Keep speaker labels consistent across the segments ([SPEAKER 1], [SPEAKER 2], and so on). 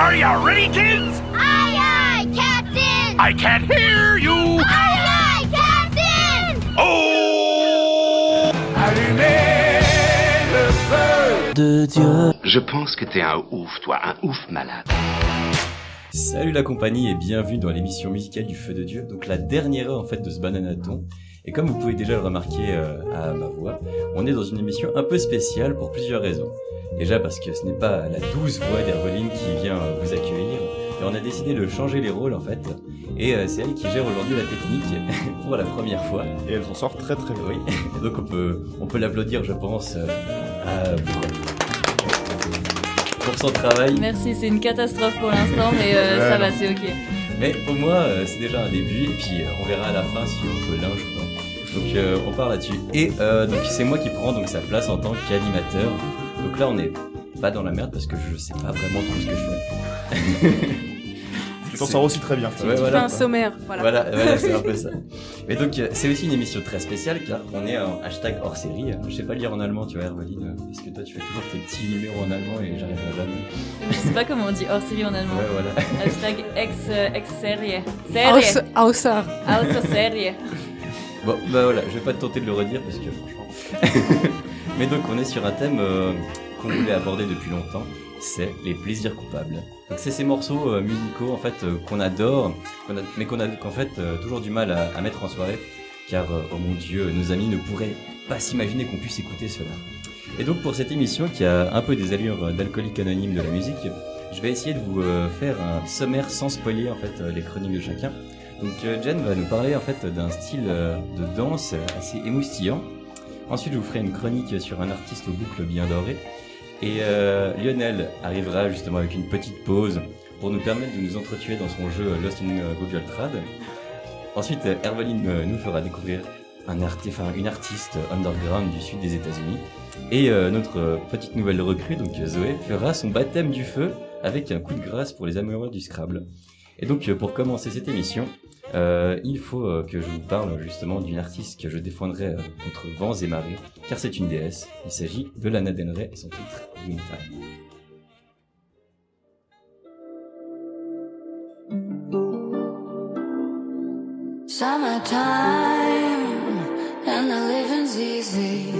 [SPEAKER 1] Are you ready, kids?
[SPEAKER 2] Aye, aye, Captain!
[SPEAKER 1] I can't hear you.
[SPEAKER 2] Aye, aye, Captain!
[SPEAKER 1] Oh! Allumez le feu.
[SPEAKER 3] de Dieu.
[SPEAKER 4] Je pense que t'es un ouf, toi, un ouf malade.
[SPEAKER 3] Salut la compagnie et bienvenue dans l'émission musicale du Feu de Dieu, donc la dernière heure en fait de ce bananaton. Et comme vous pouvez déjà le remarquer euh, à ma voix, on est dans une émission un peu spéciale pour plusieurs raisons. Déjà parce que ce n'est pas la douce voix d'Herveline qui vient euh, vous accueillir, et on a décidé de changer les rôles en fait. Et euh, c'est elle qui gère aujourd'hui la technique pour la première fois.
[SPEAKER 5] Et elle s'en sort très très bien.
[SPEAKER 3] Oui, donc on peut, on peut l'applaudir je pense euh, à- pour, pour son travail.
[SPEAKER 6] Merci, c'est une catastrophe pour l'instant, mais euh, ça va, c'est ok.
[SPEAKER 3] Mais au moins, euh, c'est déjà un début, et puis euh, on verra à la fin si on peut linge ou pas. Donc euh, on part là-dessus. Et euh, donc c'est moi qui prends donc sa place en tant qu'animateur. Là on est pas dans la merde parce que je sais pas vraiment trop ce que je fais.
[SPEAKER 5] Tu t'en sors aussi très bien.
[SPEAKER 3] Ouais,
[SPEAKER 7] Tu
[SPEAKER 3] voilà,
[SPEAKER 7] fais un
[SPEAKER 3] quoi.
[SPEAKER 7] sommaire, voilà.
[SPEAKER 3] Voilà, voilà, c'est un peu ça. Mais donc euh, c'est aussi une émission très spéciale car on est en hashtag hors série. Je sais pas lire en allemand, tu vois Herveline, parce que toi tu fais toujours tes petits numéros en allemand et j'arriverai jamais.
[SPEAKER 6] Je sais pas comment on dit hors série en allemand.
[SPEAKER 3] Ouais, voilà.
[SPEAKER 6] Hashtag ex, euh, ex serie. Serie.
[SPEAKER 7] Aus- Außer.
[SPEAKER 6] Auto serie.
[SPEAKER 3] Bon, bah voilà, je vais pas te tenter de le redire parce que franchement. Mais donc, on est sur un thème euh, qu'on voulait aborder depuis longtemps, c'est les plaisirs coupables. Donc, c'est ces morceaux euh, musicaux en fait euh, qu'on adore, mais qu'on a qu'en fait euh, toujours du mal à, à mettre en soirée, car oh mon Dieu, nos amis ne pourraient pas s'imaginer qu'on puisse écouter cela. Et donc, pour cette émission qui a un peu des allures d'alcoolique anonyme de la musique, je vais essayer de vous faire un sommaire sans spoiler en fait les chroniques de chacun. Donc Jen va nous parler en fait d'un style de danse assez émoustillant. Ensuite, je vous ferai une chronique sur un artiste aux boucles bien dorées. Et euh, Lionel arrivera justement avec une petite pause pour nous permettre de nous entretuer dans son jeu Lost in euh, Google Trad. Ensuite, euh, Herveline euh, nous fera découvrir un enfin, une artiste underground du sud des États-Unis. Et euh, notre euh, petite nouvelle recrue, donc euh, Zoé, fera son baptême du feu avec un coup de grâce pour les amoureux du Scrabble. Et donc, euh, pour commencer cette émission, euh, il faut euh, que je vous parle justement d'une artiste que je défendrai euh, contre vents et marées, car c'est une déesse. Il s'agit de Lana Del Rey et son titre Wintertime.
[SPEAKER 8] Summertime and the living's easy.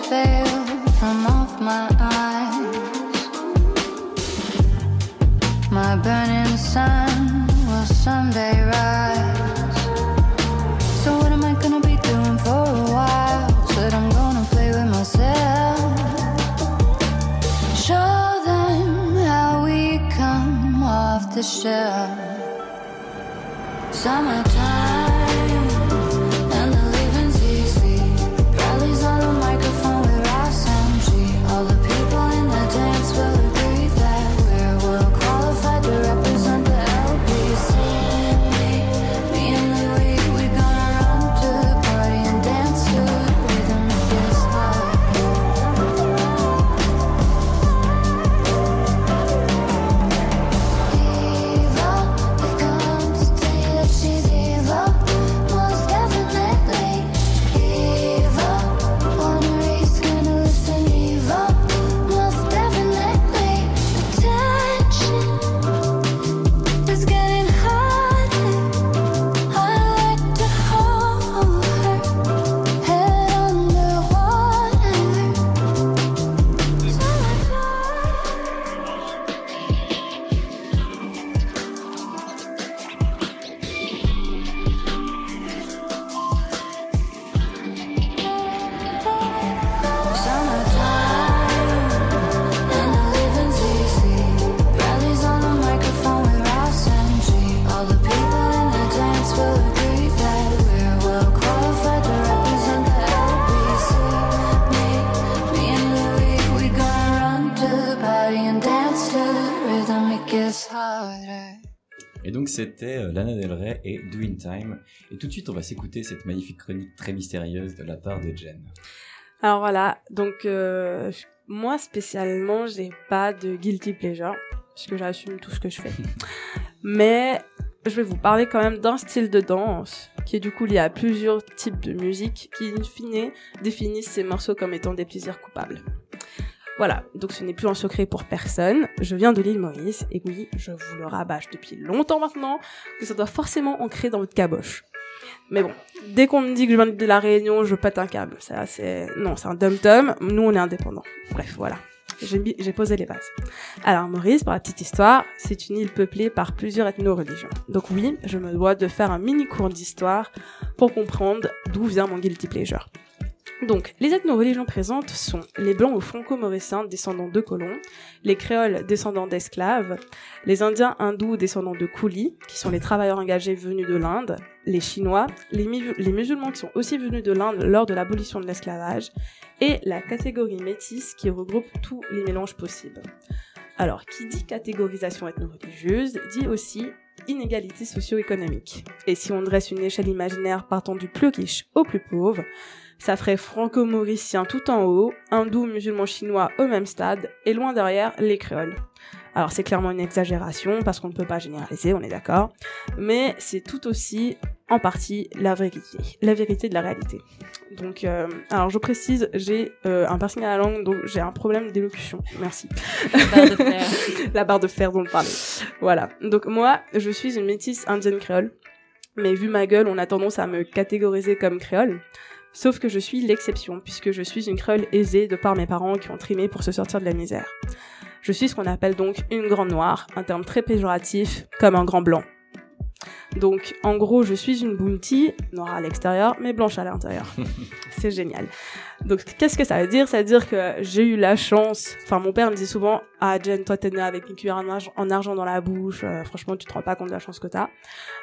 [SPEAKER 8] This from off my eyes. My burning sun will someday rise. So what am I gonna be doing for a while? Said I'm gonna play with myself. Show them how we come off the shelf. Summertime
[SPEAKER 3] et Doing Time. Et tout de suite, on va s'écouter cette magnifique chronique très mystérieuse de la part de Jen.
[SPEAKER 7] Alors voilà, donc euh, moi spécialement, j'ai pas de guilty pleasure, puisque j'assume tout ce que je fais. Mais je vais vous parler quand même d'un style de danse qui est du coup lié à plusieurs types de musique qui, in fine, définissent ces morceaux comme étant des plaisirs coupables. Voilà, donc ce n'est plus un secret pour personne. Je viens de l'île Maurice et oui, je vous le rabâche depuis longtemps maintenant que ça doit forcément ancrer dans votre caboche. Mais bon, dès qu'on me dit que je viens de la Réunion, je pète un câble. Ça, c'est non, c'est un dum-dum. Nous, on est indépendants. Bref, voilà. J'ai posé les bases. Alors Maurice, pour la petite histoire, c'est une île peuplée par plusieurs ethno-religions. Donc oui, je me dois de faire un mini cours d'histoire pour comprendre d'où vient mon guilty pleasure. Donc, les ethno-religions présentes sont les blancs ou franco-mauriciens descendants de colons, les créoles descendants d'esclaves, les indiens hindous descendants de coulis, qui sont les travailleurs engagés venus de l'Inde, les chinois, les, mu- les musulmans qui sont aussi venus de l'Inde lors de l'abolition de l'esclavage, et la catégorie métisse qui regroupe tous les mélanges possibles. Alors, qui dit catégorisation ethno-religieuse dit aussi inégalité socio-économique. Et si on dresse une échelle imaginaire partant du plus riche au plus pauvre, ça ferait franco-mauricien tout en haut, hindou, musulman chinois au même stade, et loin derrière, les créoles. Alors c'est clairement une exagération, parce qu'on ne peut pas généraliser, on est d'accord, mais c'est tout aussi, en partie, la vérité, la vérité de la réalité. Donc, euh, alors je précise, j'ai euh, un piercing à la langue, donc j'ai un problème d'élocution. Merci.
[SPEAKER 6] Barre de fer.
[SPEAKER 7] la barre de fer dont on parlait. Voilà. Donc moi, je suis une métisse indienne créole, mais vu ma gueule, on a tendance à me catégoriser comme créole. Sauf que je suis l'exception, puisque je suis une créole aisée de par mes parents qui ont trimé pour se sortir de la misère. Je suis ce qu'on appelle donc une grande noire, un terme très péjoratif, comme un grand blanc. Donc, en gros, je suis une bounty, noire à l'extérieur, mais blanche à l'intérieur. C'est génial. Donc, qu'est-ce que ça veut dire? Ça veut dire que j'ai eu la chance. Enfin, mon père me disait souvent Ah, Jen, toi, t'es née avec une cuillère en argent, en argent dans la bouche. Euh, franchement, tu te rends pas compte de la chance que t'as.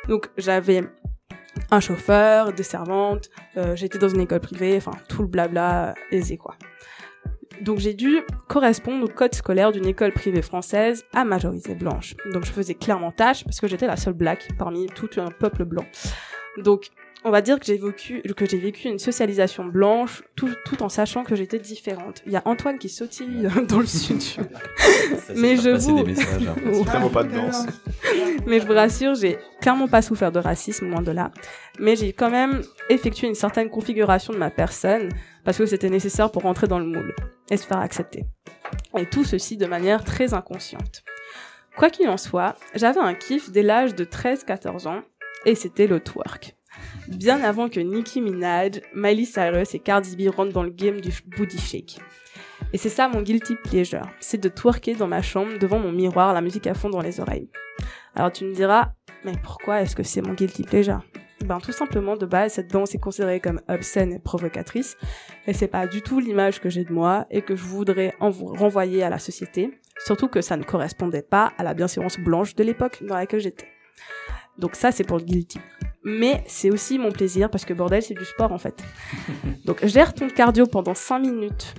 [SPEAKER 7] Donc, j'avais un chauffeur, des servantes, euh, j'étais dans une école privée, enfin, tout le blabla euh, aisé, quoi. Donc j'ai dû correspondre au code scolaire d'une école privée française à majorité blanche. Donc je faisais clairement tâche parce que j'étais la seule black parmi tout un peuple blanc. Donc on va dire que j'ai vécu, que j'ai vécu une socialisation blanche tout, tout en sachant que j'étais différente. Il y a Antoine qui sautille dans le studio.
[SPEAKER 3] Ça,
[SPEAKER 7] Mais je vous-
[SPEAKER 3] des messages. hein.
[SPEAKER 5] Vraiment pas de danse.
[SPEAKER 7] Mais je vous rassure, j'ai clairement pas souffert de racisme, loin de là. Mais j'ai quand même effectué une certaine configuration de ma personne parce que c'était nécessaire pour rentrer dans le moule et se faire accepter. Et tout ceci de manière très inconsciente. Quoi qu'il en soit, j'avais un kiff dès l'âge de 13-14 ans et c'était le twerk. Bien avant que Nicki Minaj, Miley Cyrus et Cardi B rentrent dans le game du booty shake. Et c'est ça mon guilty pleasure, c'est de twerker dans ma chambre devant mon miroir, la musique à fond dans les oreilles. Alors tu me diras, mais pourquoi est-ce que c'est mon guilty pleasure? Ben tout simplement de base cette danse est considérée comme obscène et provocatrice et c'est pas du tout l'image que j'ai de moi et que je voudrais en renvoyer à la société, surtout que ça ne correspondait pas à la bienséance blanche de l'époque dans laquelle j'étais. Donc ça c'est pour le guilty. Mais c'est aussi mon plaisir parce que bordel c'est du sport en fait. Donc gère ton cardio pendant 5 minutes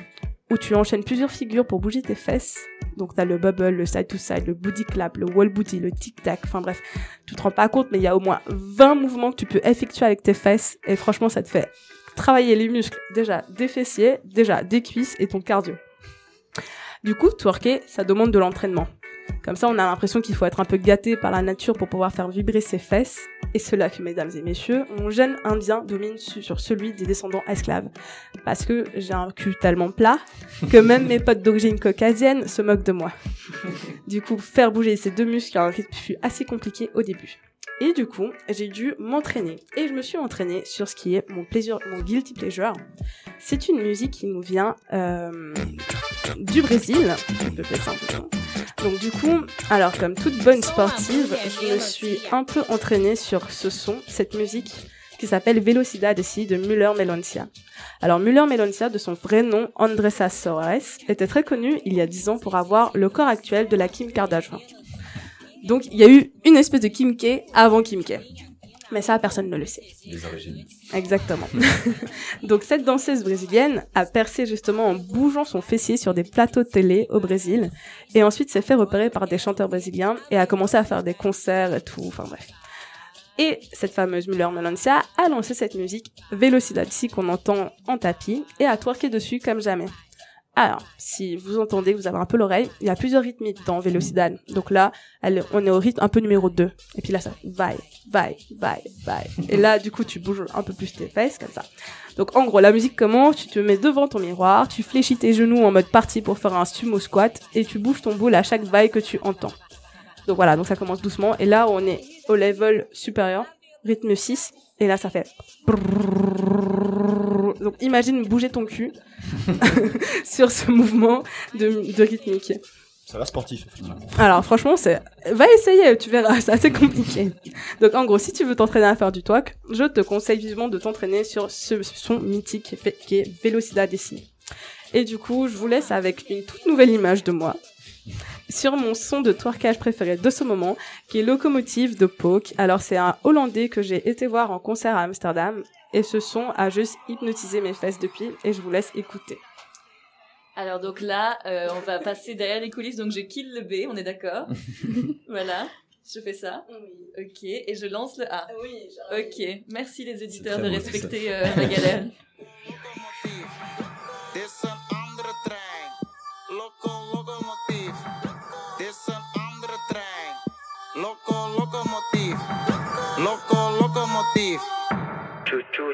[SPEAKER 7] où tu enchaînes plusieurs figures pour bouger tes fesses. Donc t'as le bubble, le side to side, le booty clap, le wall booty, le tic tac, enfin bref, tu te rends pas compte mais il y a au moins 20 mouvements que tu peux effectuer avec tes fesses et franchement ça te fait travailler les muscles déjà des fessiers, déjà des cuisses et ton cardio. Du coup, twerker, ça demande de l'entraînement. Comme ça, on a l'impression qu'il faut être un peu gâté par la nature pour pouvoir faire vibrer ses fesses. Et cela que, mesdames et messieurs, mon gène indien domine su- sur celui des descendants esclaves. Parce que j'ai un cul tellement plat que même mes potes d'origine caucasienne se moquent de moi. Du coup, faire bouger ces deux muscles à un rythme fut assez compliqué au début. Et du coup, j'ai dû m'entraîner. Et je me suis entraînée sur ce qui est mon plaisir, mon guilty pleasure. C'est une musique qui nous vient euh, du Brésil. Donc du coup, alors comme toute bonne sportive, je me suis un peu entraînée sur ce son, cette musique qui s'appelle Velocidad ici de Müller Meloncia. Alors Müller Meloncia, de son vrai nom Andressa Soares, était très connu il y a 10 ans pour avoir le corps actuel de la Kim Kardashian. Donc il y a eu une espèce de Kim K avant Kim K. Mais ça, personne ne le sait.
[SPEAKER 3] Les origines.
[SPEAKER 7] Exactement. Donc cette danseuse brésilienne a percé justement en bougeant son fessier sur des plateaux de télé au Brésil et ensuite s'est fait repérer par des chanteurs brésiliens et a commencé à faire des concerts et tout, enfin bref. Et cette fameuse Muller Melancia a lancé cette musique Velocidade qu'on entend en tapis et a twerké dessus comme jamais. Alors, si vous entendez, vous avez un peu l'oreille, il y a plusieurs rythmiques dans Velocidade. Donc là, on est au rythme un peu numéro 2. Et puis là, ça vaille, vaille, vaille, vaille. Et là, du coup, tu bouges un peu plus tes fesses, comme ça. Donc en gros, la musique commence, tu te mets devant ton miroir, tu fléchis tes genoux en mode parti pour faire un sumo squat, et tu bouges ton boule à chaque vaille que tu entends. Donc voilà, donc ça commence doucement, et là, on est au level supérieur, rythme 6, et là, ça fait... Donc imagine bouger ton cul sur ce mouvement de, de rythmique.
[SPEAKER 5] Ça va sportif. effectivement.
[SPEAKER 7] Alors franchement, c'est va essayer, tu verras, c'est assez compliqué. Donc en gros, si tu veux t'entraîner à faire du twerk, je te conseille vivement de t'entraîner sur ce son mythique qui est, fait- qui est. Et du coup, je vous laisse avec une toute nouvelle image de moi sur mon son de twerkage préféré de ce moment, qui est Locomotive de Poke. Alors c'est un Hollandais que j'ai été voir en concert à Amsterdam, et ce son a juste hypnotisé mes fesses depuis, et je vous laisse écouter.
[SPEAKER 6] Alors donc là, euh, on va passer derrière les coulisses, donc je kill le B, on est d'accord Voilà, je fais ça. Ok, et je lance le A.
[SPEAKER 7] Oui,
[SPEAKER 6] Ok, merci les éditeurs de respecter euh, ma galère.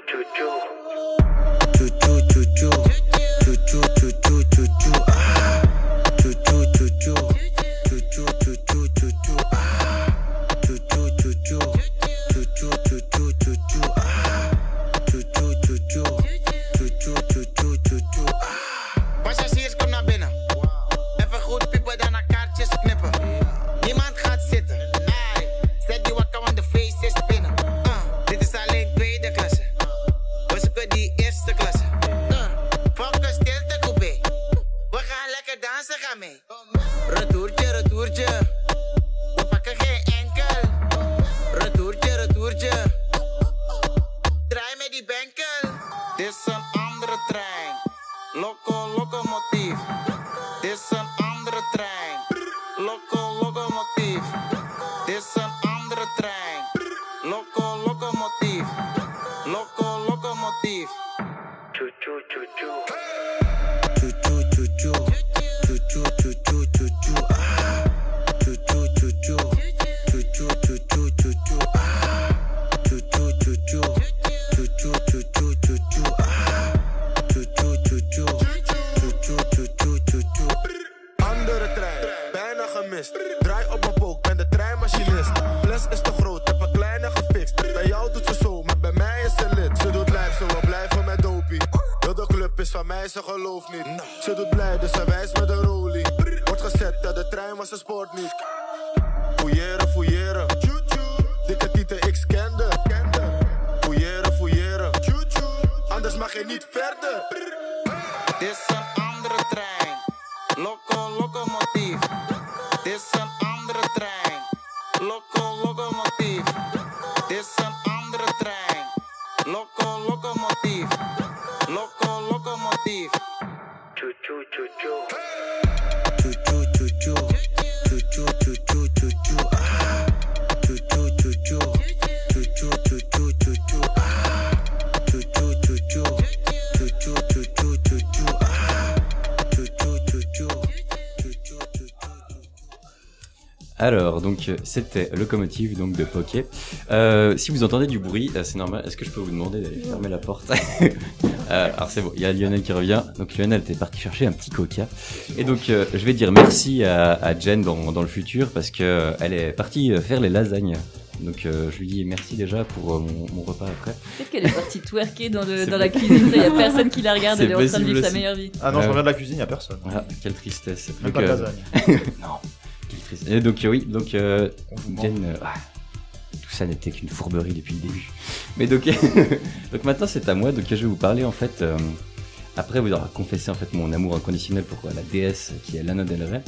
[SPEAKER 9] to do. Loco Locomotive. Loco Locomotive. Chu, chu, chu, chu.
[SPEAKER 3] Alors, donc, c'était Locomotive donc, de Poké. Euh, si vous entendez du bruit, euh, c'est normal. Est-ce que je peux vous demander d'aller fermer la porte Euh, Alors, c'est bon, il y a Lionel qui revient. Donc, Lionel, t'es parti chercher un petit coca. Et donc, euh, je vais dire merci à, à Jen dans, dans le futur parce que elle est partie faire les lasagnes. Donc, euh, je lui dis merci déjà pour euh, mon, mon repas après.
[SPEAKER 6] Peut-être qu'elle est partie twerker dans, le, dans la cuisine, il y a personne qui la regarde, elle est en train de vivre sa
[SPEAKER 3] aussi.
[SPEAKER 6] meilleure vie.
[SPEAKER 5] Ah non, je
[SPEAKER 3] Euh,
[SPEAKER 5] reviens de la cuisine, y a personne.
[SPEAKER 3] Ah, quelle tristesse.
[SPEAKER 5] Même
[SPEAKER 3] Donc,
[SPEAKER 5] pas de
[SPEAKER 3] euh,
[SPEAKER 5] lasagne.
[SPEAKER 3] non, Et donc, euh, oui, donc, euh, euh, ah, tout ça n'était qu'une fourberie depuis le début. Mais donc, donc maintenant c'est à moi. Donc je vais vous parler en fait. euh, après vous avoir confessé en fait mon amour inconditionnel pour la déesse qui est Lana Del Rey.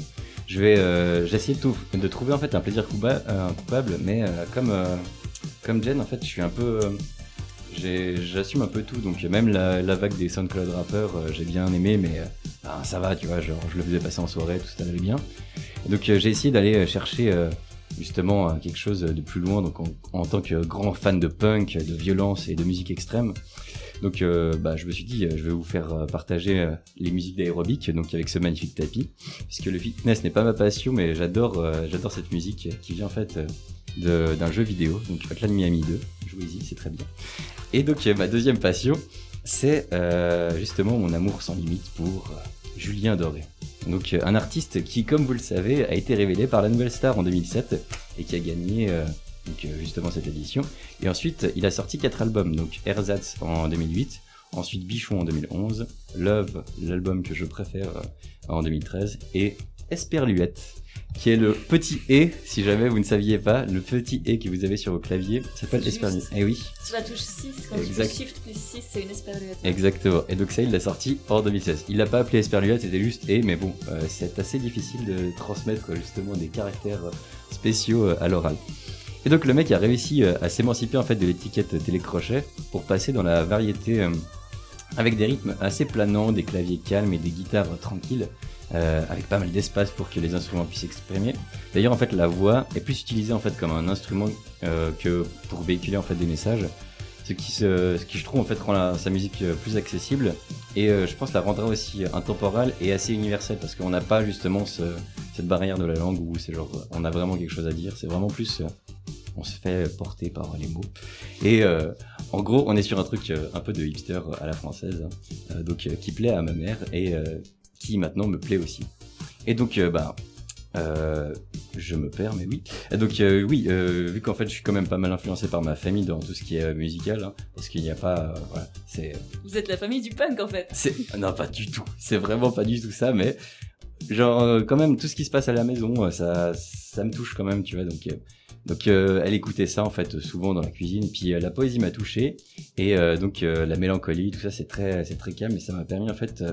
[SPEAKER 3] Je vais, euh, j'ai essayé de, de trouver en fait un plaisir coupa- coupable, mais comme comme Jen, en fait, je suis un peu. J'assume un peu tout, donc même la, vague des SoundCloud rappeurs, euh, j'ai bien aimé, mais euh, ah, ça va, tu vois, genre je le faisais passer en soirée, tout ça allait bien. Donc euh, j'ai essayé d'aller euh, chercher justement quelque chose de plus loin, donc en, tant que grand fan de punk, de violence et de musique extrême. Donc bah, je me suis dit, je vais vous faire partager les musiques d'aérobic, donc avec ce magnifique tapis, puisque le fitness n'est pas ma passion, mais j'adore cette musique qui vient en fait d'un jeu vidéo, donc Hotline Miami 2. Jouez-y, c'est très bien. Et donc euh, ma deuxième passion, c'est euh, justement mon amour sans limite pour euh, Julien Doré. Donc un artiste qui, comme vous le savez, a été révélé par la Nouvelle Star en 2007 et qui a gagné justement cette édition. Et ensuite, il a sorti quatre albums, donc Ersatz en 2008, ensuite Bichon en 2011, Love, l'album que je préfère en 2013, et Esperluette, qui est le petit E, si jamais vous ne saviez pas, le petit E que vous avez sur vos claviers s'appelle
[SPEAKER 6] Juste.
[SPEAKER 3] Esperluette. Eh oui,
[SPEAKER 6] Sur la touche 6, quand
[SPEAKER 3] Exact.
[SPEAKER 6] tu fais Shift plus 6, c'est une esperluette.
[SPEAKER 3] exactement. Et donc ça, il l'a sorti en 2016. Il l'a pas appelé Esperluette, c'était juste E, mais bon, euh, c'est assez difficile de transmettre justement des caractères euh, spéciaux euh, à l'oral. Et donc le mec a réussi à s'émanciper en fait de l'étiquette télécrochet pour passer dans la variété euh, avec des rythmes assez planants, des claviers calmes et des guitares tranquilles, euh, avec pas mal d'espace pour que les instruments puissent s'exprimer. D'ailleurs en fait la voix est plus utilisée en fait comme un instrument euh, que pour véhiculer en fait des messages, ce qui, se, ce qui je trouve en fait rend la- sa musique euh, plus accessible et euh, je pense la rendra aussi intemporelle et assez universelle parce qu'on n'a pas justement ce- cette barrière de la langue où c'est genre on a vraiment quelque chose à dire, c'est vraiment plus euh, on se fait porter par les mots. Et euh, en gros, on est sur un truc euh, un peu de hipster à la française, hein, euh, donc qui plaît à ma mère et qui maintenant me plaît aussi. Et donc, euh, bah, euh, je me perds, mais oui. Et donc, euh, oui, euh, vu qu'en fait, je suis quand même pas mal influencé par ma famille dans tout ce qui est musical, hein, parce qu'il n'y a pas, voilà, c'est
[SPEAKER 6] Vous êtes la famille du punk en fait.
[SPEAKER 3] c'est non pas du tout. C'est vraiment pas du tout ça, mais genre quand même tout ce qui se passe à la maison, ça ça me touche quand même, tu vois. Donc donc elle écoutait ça en fait souvent dans la cuisine. Puis la poésie m'a touché et donc la mélancolie, tout ça c'est très c'est très calme et ça m'a permis en fait.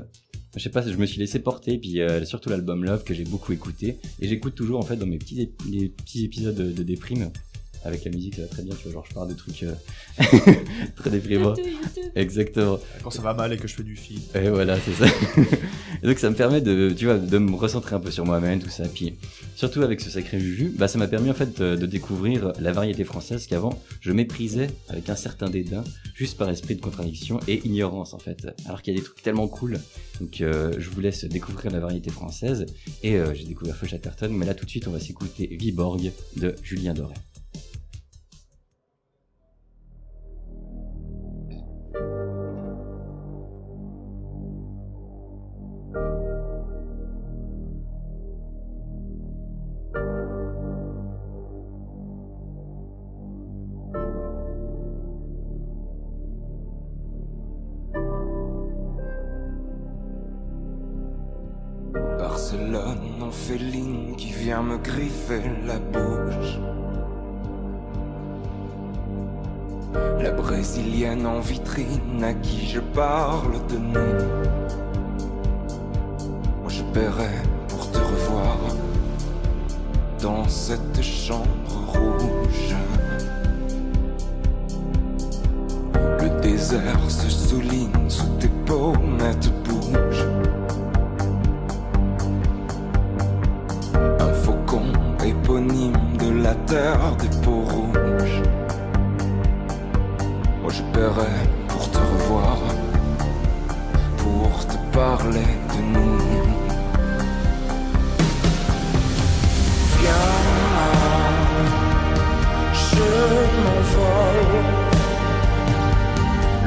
[SPEAKER 3] Je sais pas, je me suis laissé porter, puis euh, surtout l'album Love que j'ai beaucoup écouté, et j'écoute toujours en fait dans mes petits, petits épisodes de, de déprime, avec la musique ça va très bien, tu vois, genre je parle de trucs euh, très déprimants.
[SPEAKER 6] YouTube, YouTube.
[SPEAKER 3] Exactement.
[SPEAKER 5] Quand ça va mal et que je fais du film.
[SPEAKER 3] Et voilà, c'est ça. et donc ça me permet de, tu vois, de me recentrer un peu sur moi-même, tout ça. Puis surtout avec ce sacré Juju, bah ça m'a permis en fait de, de découvrir la variété française qu'avant je méprisais avec un certain dédain, juste par esprit de contradiction et ignorance en fait. Alors qu'il y a des trucs tellement cool. Donc euh, je vous laisse découvrir la variété française et euh, j'ai découvert Feu Chatterton. Mais là tout de suite on va s'écouter Viborg de Julien Doré.
[SPEAKER 10] Parle de nous. Moi je paierais pour te revoir dans cette chambre rouge. Le désert se souligne sous tes pommettes bouges. Un faucon éponyme de la terre des peaux rouges. Moi je paierais parler de nous. Viens, je m'envole.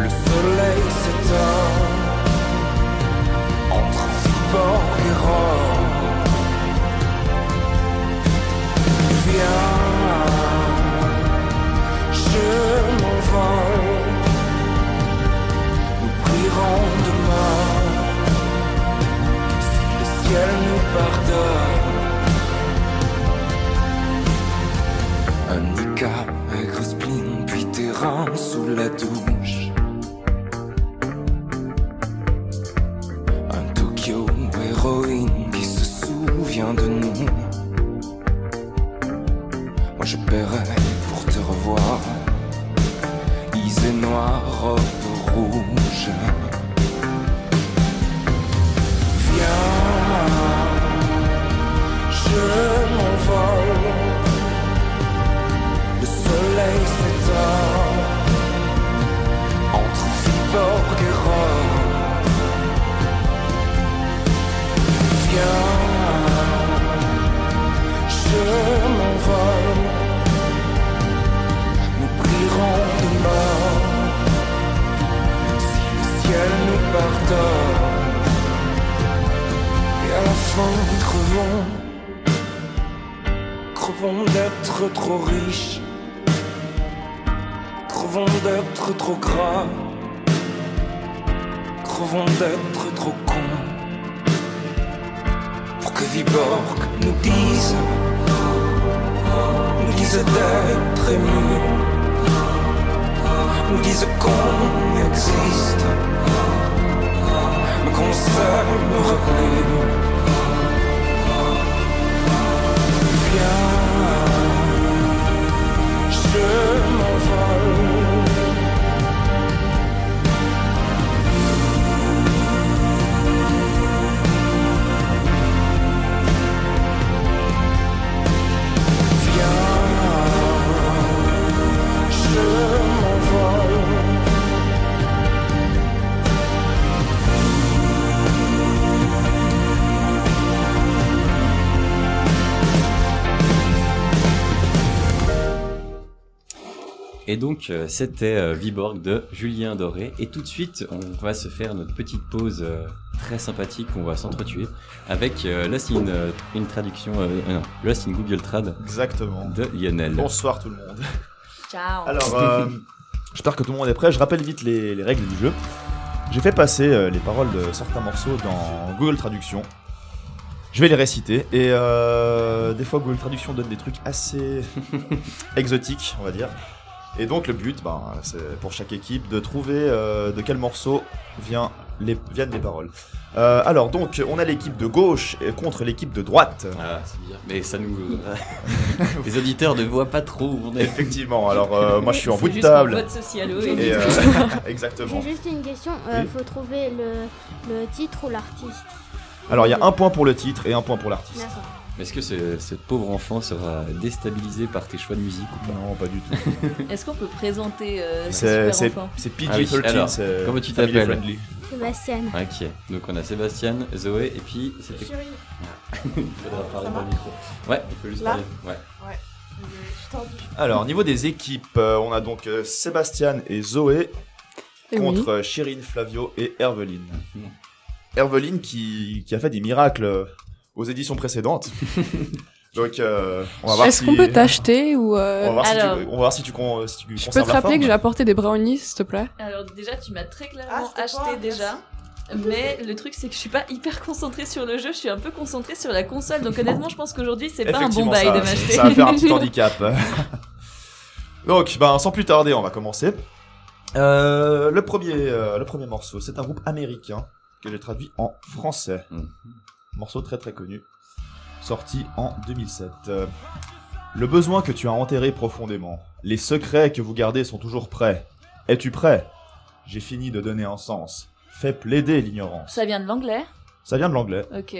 [SPEAKER 10] Le soleil s'éteint entre Viborg et Rome. Viens, je m'envole. pardonne. Un niqab, un gros spleen, puis tes sous la toux
[SPEAKER 3] Et donc, euh, c'était euh, Viborg de Julien Doré. Et tout de suite, on va se faire notre petite pause euh, très sympathique. On va s'entretuer avec Lost in une traduction, euh, non, Lost in Google Trad
[SPEAKER 5] Exactement.
[SPEAKER 3] de Lionel.
[SPEAKER 5] Bonsoir tout le monde.
[SPEAKER 6] Ciao.
[SPEAKER 5] Alors, euh, j'espère que tout le monde est prêt. Je rappelle vite les, les règles du jeu. J'ai fait passer les paroles de certains morceaux dans Google Traduction. Je vais les réciter et euh, des fois Google Traduction donne des trucs assez exotiques, on va dire. Et donc le but, ben, c'est pour chaque équipe de trouver euh, de quel morceau vient les, viennent les paroles. Euh, alors donc, on a l'équipe de gauche contre l'équipe de droite.
[SPEAKER 3] Ah, c'est bien. Mais ça nous. les auditeurs ne voient pas trop où on est.
[SPEAKER 5] Effectivement, alors euh, moi je suis en bout de table.
[SPEAKER 6] vote socialo et-
[SPEAKER 5] euh, exactement.
[SPEAKER 2] J'ai juste une question. Euh,
[SPEAKER 5] Oui.
[SPEAKER 2] Faut trouver le, le titre ou l'artiste?
[SPEAKER 5] Alors il y a un point pour le titre et un point pour l'artiste.
[SPEAKER 2] D'accord.
[SPEAKER 3] Est-ce que ce, ce pauvre enfant sera déstabilisé par tes choix de musique ou pas
[SPEAKER 5] Non, pas du tout.
[SPEAKER 6] Est-ce qu'on peut présenter euh, ce super enfant
[SPEAKER 5] c'est
[SPEAKER 3] Ah oui,
[SPEAKER 5] PG-13,
[SPEAKER 3] alors,
[SPEAKER 5] c'est
[SPEAKER 3] comment tu t'appelles
[SPEAKER 5] friendly.
[SPEAKER 2] Sébastien.
[SPEAKER 3] Ok, donc on a Sébastien, Zoé et puis c'était.
[SPEAKER 2] Chérie.
[SPEAKER 3] Il faudra parler dans le micro. Ouais, il faut juste
[SPEAKER 11] Là
[SPEAKER 3] parler. Ouais.
[SPEAKER 5] Alors, au niveau des équipes, euh, on a donc euh, Sébastien et Zoé contre euh, Chirine, Flavio et Herveline. Herveline qui, qui a fait des miracles aux éditions précédentes. donc, euh, on va voir
[SPEAKER 11] Est-ce
[SPEAKER 5] si...
[SPEAKER 11] qu'on peut t'acheter ou.
[SPEAKER 5] on
[SPEAKER 11] euh,
[SPEAKER 5] va voir,
[SPEAKER 6] Alors-
[SPEAKER 5] si tu, on va voir si tu, con- si tu
[SPEAKER 11] Je peux te rappeler
[SPEAKER 5] forme.
[SPEAKER 11] que j'ai apporté des brownies, s'il te plaît?
[SPEAKER 6] Alors déjà, tu m'as très
[SPEAKER 11] Ah,
[SPEAKER 6] clairement
[SPEAKER 11] c'était
[SPEAKER 6] acheté déjà. Mais le truc, c'est que je suis pas hyper concentrée sur le jeu, je suis un peu concentrée sur la console. Donc honnêtement, je pense qu'aujourd'hui, c'est pas un bon bail de m'acheter.
[SPEAKER 5] Ça va faire un petit handicap. Donc, ben, sans plus tarder, on va commencer. Euh, le, premier, euh, le premier morceau, c'est un groupe américain que j'ai traduit en français.
[SPEAKER 3] Mhm.
[SPEAKER 5] Morceau très très connu, sorti en 2007. Euh, le besoin que tu as enterré profondément, les secrets que vous gardez sont toujours prêts. Es-tu prêt? J'ai fini de donner un sens. Fais plaider l'ignorance.
[SPEAKER 6] Ça vient de l'anglais?
[SPEAKER 5] Ça vient de l'anglais.
[SPEAKER 6] Ok.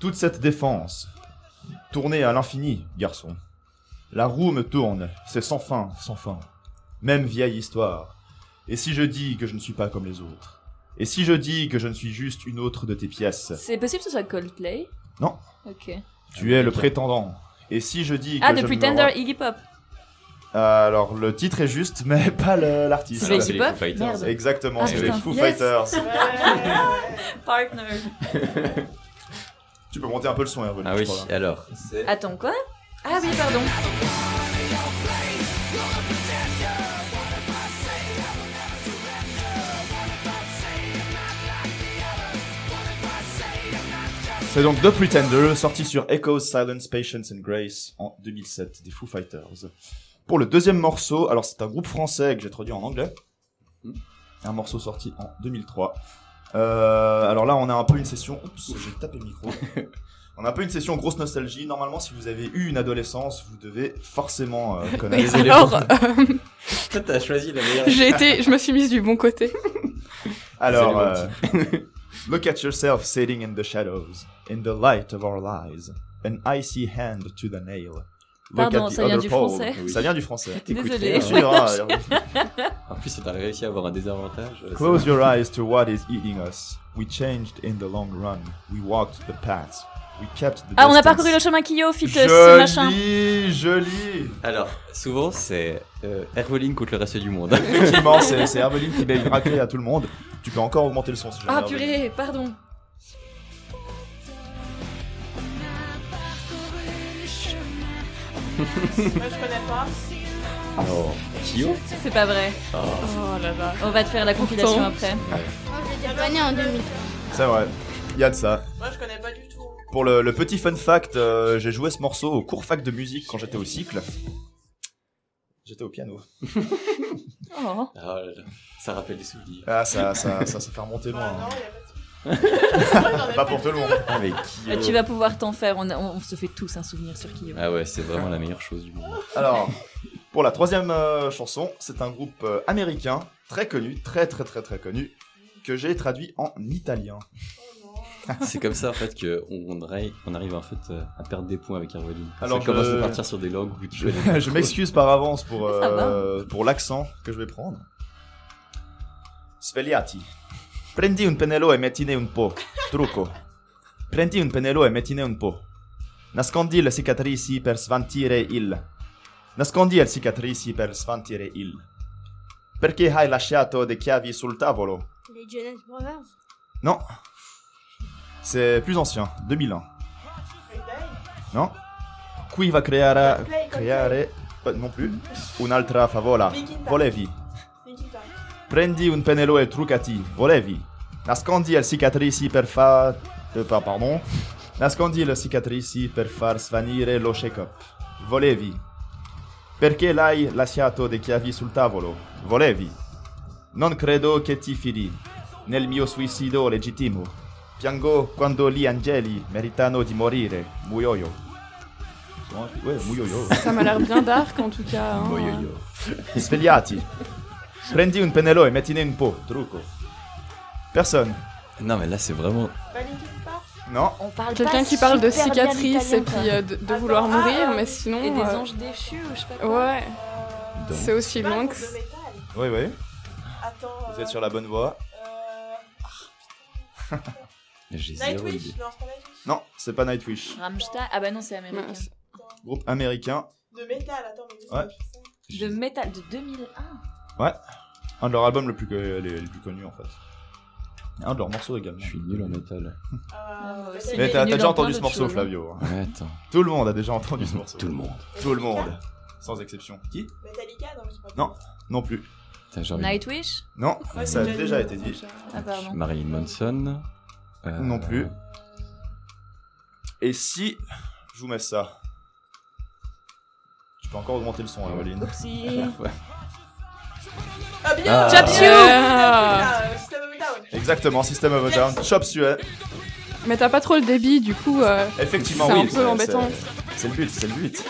[SPEAKER 5] Toute cette défense, tournée à l'infini, garçon. La roue me tourne, c'est sans fin, sans fin. Même vieille histoire. Et si je dis que je ne suis pas comme les autres? Et si je dis que je ne suis juste une autre de tes pièces
[SPEAKER 6] C'est possible que ce soit Coldplay
[SPEAKER 5] Non.
[SPEAKER 6] Ok.
[SPEAKER 5] Tu es le prétendant. Et si je dis que
[SPEAKER 6] Ah,
[SPEAKER 5] je
[SPEAKER 6] The
[SPEAKER 5] me
[SPEAKER 6] Pretender, Iggy Pop.
[SPEAKER 5] Euh, Alors, le titre est juste, mais pas le- l'artiste.
[SPEAKER 6] C'est Iggy Pop Merde.
[SPEAKER 5] Exactement,
[SPEAKER 6] Ah,
[SPEAKER 5] c'est les
[SPEAKER 6] putain.
[SPEAKER 5] Foo
[SPEAKER 6] Yes.
[SPEAKER 5] Fighters.
[SPEAKER 6] Partner.
[SPEAKER 5] Tu peux monter un peu le son, Hervé.
[SPEAKER 3] Ah
[SPEAKER 5] je
[SPEAKER 3] oui,
[SPEAKER 5] crois, là.
[SPEAKER 3] alors.
[SPEAKER 6] Attends, quoi? Ah oui, pardon.
[SPEAKER 5] C'est donc The Pretender, sorti sur Echoes, Silence, Patience and Grace en 2007 des Foo Fighters. Pour le deuxième morceau, alors c'est un groupe français que j'ai traduit en anglais. Un morceau sorti en 2003. Euh, alors là, on a un peu une session. Oups, j'ai tapé le micro. On a un peu une session grosse nostalgie. Normalement, si vous avez eu une adolescence, vous devez forcément euh, connaître.
[SPEAKER 11] Alors, euh,
[SPEAKER 3] Toi, t'as choisi la meilleure.
[SPEAKER 11] j'ai été, je me suis mise du bon côté.
[SPEAKER 5] Alors, look at yourself sitting in the shadows, in the light of our lies, an icy hand to the nail. Look
[SPEAKER 6] Pardon,
[SPEAKER 5] at the
[SPEAKER 6] ça vient
[SPEAKER 5] other
[SPEAKER 6] du
[SPEAKER 5] pole.
[SPEAKER 6] français
[SPEAKER 5] Ça vient du français. Sûr, hein,
[SPEAKER 3] En plus, t'as réussi à avoir un désavantage. euh,
[SPEAKER 5] Close your eyes to what is eating us. We changed in the long run. We walked the path. We kept the
[SPEAKER 6] Ah, on a parcouru le chemin Kyo, fit euh, ce machin.
[SPEAKER 5] Joli, joli.
[SPEAKER 3] Alors, souvent, c'est euh, Herveline contre le reste du monde.
[SPEAKER 5] Effectivement, c'est c'est Herveline qui met une raclée à tout le monde. Tu peux encore augmenter le son si jamais
[SPEAKER 6] Ah,
[SPEAKER 5] Herveline.
[SPEAKER 6] purée, pardon.
[SPEAKER 12] Moi, je connais pas.
[SPEAKER 3] Oh, Kyo
[SPEAKER 6] C'est pas vrai.
[SPEAKER 3] Oh.
[SPEAKER 11] Oh là là.
[SPEAKER 6] On va te faire la compilation après.
[SPEAKER 2] Moi, en 2000.
[SPEAKER 5] C'est vrai. Il y a de ça.
[SPEAKER 12] Moi, je connais pas du tout.
[SPEAKER 5] Pour le, le petit fun fact, euh, j'ai joué ce morceau au cours fac de musique quand j'étais au cycle. J'étais au piano.
[SPEAKER 6] Oh.
[SPEAKER 3] Ah là là, ça rappelle des souvenirs.
[SPEAKER 5] Ah, ça, ça, ça, ça fait remonter loin.
[SPEAKER 12] Non,
[SPEAKER 5] hein.
[SPEAKER 12] pas de souci.
[SPEAKER 5] Pas pour tout le monde.
[SPEAKER 3] Ah, mais Kyo.
[SPEAKER 6] Tu vas pouvoir t'en faire, on, a- on se fait tous un souvenir sur Kyo.
[SPEAKER 3] Ah ouais, c'est vraiment la meilleure chose du monde.
[SPEAKER 5] Alors, pour la troisième euh, chanson, c'est un groupe euh, américain très connu, très très très très connu, que j'ai traduit en italien.
[SPEAKER 3] C'est comme ça en fait qu'on on arrive, en fait euh, à perdre des points avec Herveline.
[SPEAKER 5] Alors,
[SPEAKER 3] ça commence
[SPEAKER 5] je-
[SPEAKER 3] à partir sur des langues où tu
[SPEAKER 5] Je, m'excuse par avance pour, euh, pour l'accent que je vais prendre. Svegliati. Prendi un pennello e mettine un po'. Trucco. Prendi un pennello e mettine un po'. Nascondi le cicatrici per svantire il. Nascondi le cicatrici per svantire il. Perché hai lasciato dei chiavi sul tavolo?
[SPEAKER 2] Les Jonas Brothers?
[SPEAKER 5] Non. C'est plus ancien, 2001. Non Qui va creare, creare euh, non plus, un'altra favola. Volevi. Prendi un pennello e truccati. Volevi. Nascondi le cicatrici per far... pa- pardon. Nascondi le cicatrici per far svanire lo shake-up. Volevi. Perché l'hai lasciato dei chiavi sul tavolo? Volevi. Non credo che ti fidi nel mio suicidio legittimo. Piango quando gli angeli meritano di morire. Muoio. Ouais, muoio.
[SPEAKER 11] Ça m'a l'air bien dark en tout cas. hein.
[SPEAKER 5] Svegliati. Prendi un pennello e mettine un po'. Trucco. Personne.
[SPEAKER 3] Non mais là c'est vraiment...
[SPEAKER 5] Non.
[SPEAKER 6] On parle
[SPEAKER 11] Quelqu'un qui parle de cicatrices et puis euh, de, de
[SPEAKER 12] Attends,
[SPEAKER 11] vouloir
[SPEAKER 12] ah,
[SPEAKER 11] mourir,
[SPEAKER 12] ah,
[SPEAKER 11] mais sinon.
[SPEAKER 6] Et des
[SPEAKER 11] euh,
[SPEAKER 6] anges déchus ou je sais pas quoi.
[SPEAKER 11] Ouais, c'est aussi
[SPEAKER 12] groupe
[SPEAKER 11] que.
[SPEAKER 5] Oui, oui.
[SPEAKER 12] Attends.
[SPEAKER 5] Vous êtes sur la bonne voie.
[SPEAKER 12] euh,
[SPEAKER 3] zéro
[SPEAKER 12] Nightwish. Non, c'est pas Nightwish.
[SPEAKER 5] Non, c'est pas Nightwish.
[SPEAKER 6] Rammstein Ah bah non, c'est américain.
[SPEAKER 11] Mince.
[SPEAKER 5] Groupe américain.
[SPEAKER 12] De métal, attends, mais
[SPEAKER 5] Ouais.
[SPEAKER 6] De métal de 2001.
[SPEAKER 5] Ouais. Un de leurs albums le plus les, les plus connus en fait. Un de leurs morceaux également.
[SPEAKER 3] Je suis nul en métal.
[SPEAKER 12] Euh,
[SPEAKER 6] aussi.
[SPEAKER 12] Metallica.
[SPEAKER 5] Mais t'as déjà
[SPEAKER 6] en
[SPEAKER 5] entendu ce morceau,
[SPEAKER 6] choses, hein.
[SPEAKER 5] Flavio.
[SPEAKER 3] Ouais, attends.
[SPEAKER 5] Tout le monde a déjà entendu ce morceau.
[SPEAKER 3] Tout le monde.
[SPEAKER 5] Tout le monde. Sans exception. Qui?
[SPEAKER 12] Metallica Non, je sais pas.
[SPEAKER 5] Non. Non plus.
[SPEAKER 6] Nightwish?
[SPEAKER 5] Non,
[SPEAKER 12] Ouais,
[SPEAKER 5] ça a déjà été dit.
[SPEAKER 6] Ah.
[SPEAKER 3] Marilyn Manson. Euh,
[SPEAKER 5] Non plus. Et si je vous mets ça Tu peux encore augmenter le son, hein.
[SPEAKER 3] Ouais.
[SPEAKER 12] Ah, bien
[SPEAKER 3] Ah.
[SPEAKER 6] Chop
[SPEAKER 12] bien, euh, System of a Down.
[SPEAKER 5] Exactement, System of a Down. Chop Suey.
[SPEAKER 11] Mais t'as pas trop le débit, du coup. euh,
[SPEAKER 5] Effectivement,
[SPEAKER 11] C'est
[SPEAKER 5] oui.
[SPEAKER 11] un peu embêtant.
[SPEAKER 5] c'est- le but, c'est le but.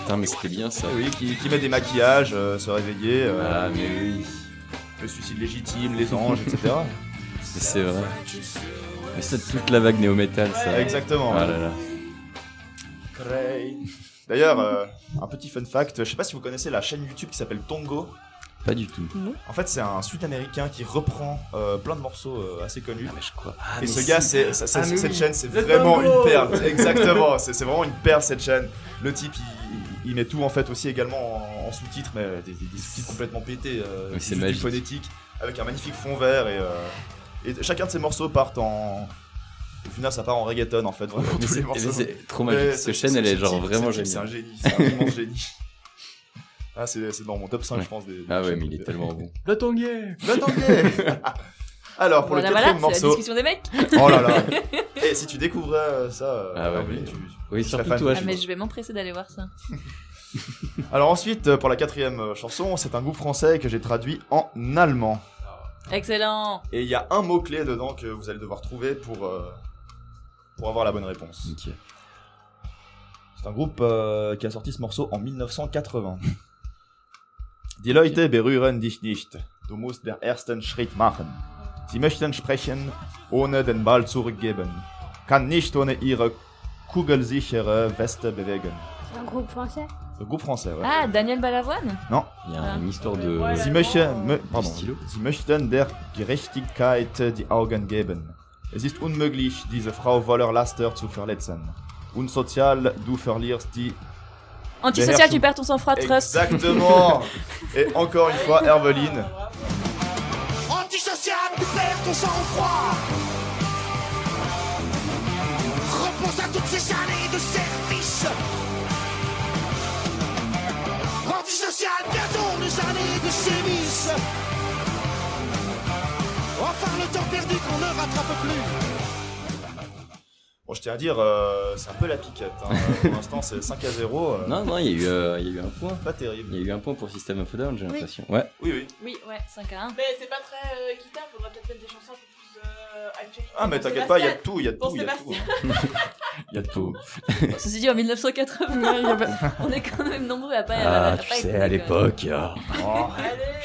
[SPEAKER 3] Putain, mais c'était bien ça.
[SPEAKER 5] Oui, qui, qui met des maquillages, euh, se réveiller, euh,
[SPEAKER 3] Ah, mais oui.
[SPEAKER 5] le suicide légitime, les anges, etc.
[SPEAKER 3] C'est vrai. Mais c'est toute la vague néo-metal, ça.
[SPEAKER 5] Exactement.
[SPEAKER 3] Ah là là.
[SPEAKER 5] D'ailleurs, euh, un petit fun fact, je sais pas si vous connaissez la chaîne YouTube qui s'appelle Tongo.
[SPEAKER 3] Pas du tout.
[SPEAKER 5] En fait, c'est un sud-américain qui reprend euh, plein de morceaux euh, assez connus.
[SPEAKER 3] mais je crois.
[SPEAKER 5] Et ce gars, c'est, ça- ça-
[SPEAKER 3] Ah,
[SPEAKER 5] cette
[SPEAKER 3] oui.
[SPEAKER 5] chaîne, c'est
[SPEAKER 12] Le
[SPEAKER 5] vraiment une perle. Exactement, c'est, c'est vraiment une perle cette chaîne. Le type, il, il met tout en fait aussi également en, en sous-titres, mais des, des- des sous-titres complètement pétés, euh,
[SPEAKER 3] Mais c'est
[SPEAKER 5] juste du
[SPEAKER 3] magique.
[SPEAKER 5] phonétique, avec un magnifique fond vert et, euh, et chacun de ces morceaux partent en. Au final, ça part en reggaeton en fait, vraiment
[SPEAKER 3] Mais
[SPEAKER 5] tous les morceaux.
[SPEAKER 3] mais c'est trop
[SPEAKER 5] Mais
[SPEAKER 3] magique.
[SPEAKER 5] ce-
[SPEAKER 3] Cette chaîne, elle est genre vraiment
[SPEAKER 5] type, C'est un
[SPEAKER 3] géniale.
[SPEAKER 5] génie, c'est un immense génie. Ah, c'est, c'est dans mon top 5,
[SPEAKER 3] Ouais.
[SPEAKER 5] je pense. Des, des
[SPEAKER 3] Ah ouais, mais il est tellement bon.
[SPEAKER 5] Le tanguay Le tanguay Alors, pour
[SPEAKER 6] Voilà,
[SPEAKER 5] le
[SPEAKER 6] voilà,
[SPEAKER 5] quatrième
[SPEAKER 6] c'est la
[SPEAKER 5] morceau.
[SPEAKER 6] discussion des mecs.
[SPEAKER 5] Oh là là Et si tu découvrais euh, ça, euh,
[SPEAKER 3] Ah ouais, mais-
[SPEAKER 5] tu-
[SPEAKER 3] Oui,
[SPEAKER 5] tu serais
[SPEAKER 3] surtout toi,
[SPEAKER 6] Ah
[SPEAKER 3] je
[SPEAKER 6] mais je vais m'empresser d'aller voir ça.
[SPEAKER 5] Alors ensuite, euh, pour la quatrième chanson, c'est un groupe français que j'ai traduit en allemand.
[SPEAKER 6] Excellent.
[SPEAKER 5] Et il y a un mot-clé dedans que vous allez devoir trouver pour, euh, pour avoir la bonne réponse.
[SPEAKER 3] Ok.
[SPEAKER 5] C'est un groupe euh, qui a sorti ce morceau en 1980. Die Leute berühren dich nicht. Du musst der ersten Schritt machen. Sie möchten sprechen, ohne den Ball zurückgeben. Kann nicht ohne ihre kugelsichere Weste bewegen.
[SPEAKER 2] C'est un groupe français?
[SPEAKER 5] Le groupe français, ouais.
[SPEAKER 6] Ah, Daniel Balavoine
[SPEAKER 5] Non.
[SPEAKER 3] Il y a une histoire de.
[SPEAKER 5] Sie möchten, me, pardon,
[SPEAKER 3] stylo.
[SPEAKER 5] Sie möchten der Gerechtigkeit die Augen geben. Es ist unmöglich, diese Frau voller Laster zu verletzen. Unsozial, du verlierst die...
[SPEAKER 6] Antisocial, tu perds ton sang-froid, trust.
[SPEAKER 5] Exactement Et encore une fois, Herveline.
[SPEAKER 13] Antisocial, tu perds ton sang-froid. Repense à toutes ces années de service. Antisocial, bientôt les années de sévices. Enfin le temps perdu qu'on ne rattrape plus.
[SPEAKER 5] Bon, je tiens à dire, euh, c'est un peu la piquette. hein. Pour l'instant, c'est 5 à 0. euh,
[SPEAKER 3] Non, non, il y, a eu, euh, il y a eu un point.
[SPEAKER 5] Pas terrible.
[SPEAKER 3] Il y a eu un point pour System of a Down, j'ai
[SPEAKER 12] Oui.
[SPEAKER 3] l'impression. Ouais.
[SPEAKER 5] Oui, oui.
[SPEAKER 6] Oui, ouais, 5 à 1.
[SPEAKER 12] Mais c'est pas très euh, équitable, faudrait peut-être mettre des chansons un peu plus euh.
[SPEAKER 5] Ah, mais t'inquiète pas, il y a de tout, il y a de tout, il y a de tout.
[SPEAKER 12] Sébastien.
[SPEAKER 3] Il y a tout.
[SPEAKER 6] Ceci dit, en 1980, on est quand même nombreux à pas. à
[SPEAKER 3] Ah,
[SPEAKER 6] pas
[SPEAKER 3] tu
[SPEAKER 6] être
[SPEAKER 3] sais, à l'époque,
[SPEAKER 5] Oh,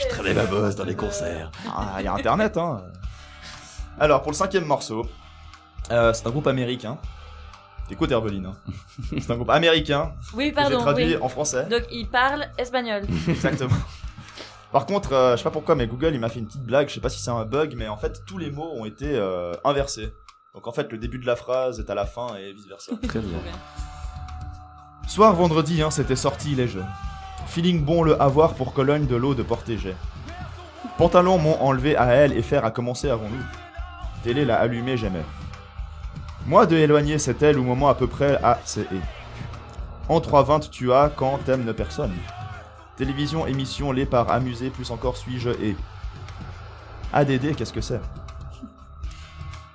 [SPEAKER 3] je traînais ma bosse dans les concerts.
[SPEAKER 5] Ah, il y a internet, hein. Alors, pour le cinquième morceau, euh, c'est un groupe américain. Écoute, Herveline. hein. C'est un groupe américain.
[SPEAKER 6] Oui, pardon.
[SPEAKER 5] J'ai traduit
[SPEAKER 6] oui.
[SPEAKER 5] en français.
[SPEAKER 6] Donc, il parle espagnol.
[SPEAKER 5] Exactement. Par contre, euh, je sais pas pourquoi, mais Google il m'a fait une petite blague. Je sais pas si c'est un bug, mais en fait, tous les mots ont été euh, inversés. Donc en fait, le début de la phrase est à la fin et vice versa.
[SPEAKER 3] Très bien.
[SPEAKER 5] Soir vendredi, hein, c'était sorti les jeux. Feeling bon le avoir pour Cologne de l'eau de Portégé. Pantalon m'ont enlevé à elle et fer a commencé avant nous. Télé l'a allumé, j'aimais. Moi de éloigner c'est elle au moment à peu près à c'est et. En 3.20 tu as quand t'aimes ne personne. Télévision, émission, les par amusé, plus encore suis-je et. ADD, qu'est-ce que c'est?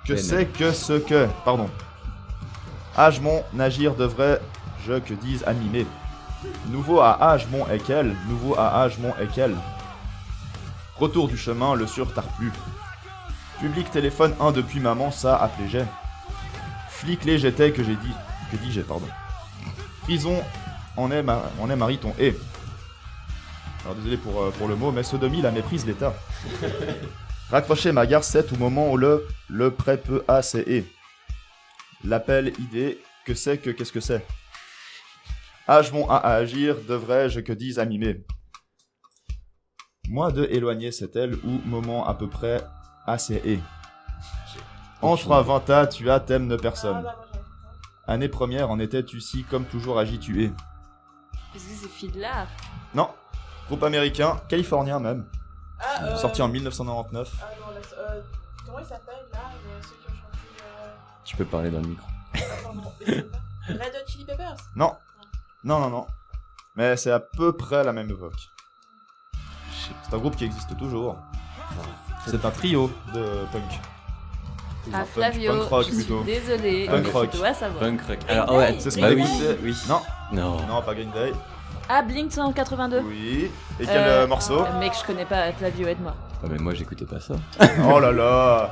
[SPEAKER 5] Que c'est que ce que. Pardon. Âge mon agir devrait, je que dise animé. Nouveau à âge mon et quel, nouveau à âge mon et quel. Retour du chemin, le surtard plus. Public téléphone 1 depuis maman, ça appelé j'ai. Flic les j'étais que j'ai dit. Que dis j'ai, pardon. Prison, on est, ma- on est mariton et. Alors désolé pour, euh, pour le mot, mais sodomie la méprise l'État. Raccrocher ma garcette au moment où le, le prêt peut A c'est et. L'appel idée, que c'est que qu'est-ce que c'est? Âge mon à à agir, devrais-je que dise à mimer? Moi de éloigner c'est elle ou moment à peu près A c'est et. Entre à 20 à tu as t'aimes ne personne. Année première en étais-tu si comme toujours agi tu es
[SPEAKER 6] Est-ce que c'est Fiddler
[SPEAKER 5] Non. Groupe américain, californien même.
[SPEAKER 12] Ah, euh,
[SPEAKER 5] Sorti en 1999.
[SPEAKER 12] Ah non, euh, comment il s'appelle là euh, Ceux qui ont chanté. Euh...
[SPEAKER 3] Tu peux parler dans le micro.
[SPEAKER 12] Red Hot Chili Peppers
[SPEAKER 5] Non. Non, non, non. Mais c'est à peu près la même époque. C'est un groupe qui existe toujours. C'est un trio de punk.
[SPEAKER 6] Ah,
[SPEAKER 5] punk-
[SPEAKER 6] Flavio,
[SPEAKER 5] punk rock
[SPEAKER 6] je suis
[SPEAKER 5] plutôt.
[SPEAKER 6] désolée,
[SPEAKER 5] Punk rock.
[SPEAKER 6] tu dois savoir.
[SPEAKER 3] Punk rock. Alors, ouais,
[SPEAKER 6] Day,
[SPEAKER 5] C'est ce
[SPEAKER 3] bah
[SPEAKER 5] qu'on
[SPEAKER 3] oui.
[SPEAKER 5] oui. Non,
[SPEAKER 3] Non.
[SPEAKER 5] non, pas Green Day.
[SPEAKER 6] Ah, Blink 182.
[SPEAKER 5] Oui. Et quel euh, morceau
[SPEAKER 6] euh, Mec, je connais pas Flavio, aide-moi.
[SPEAKER 3] Ah, mais moi, j'écoutais pas ça.
[SPEAKER 5] Oh là là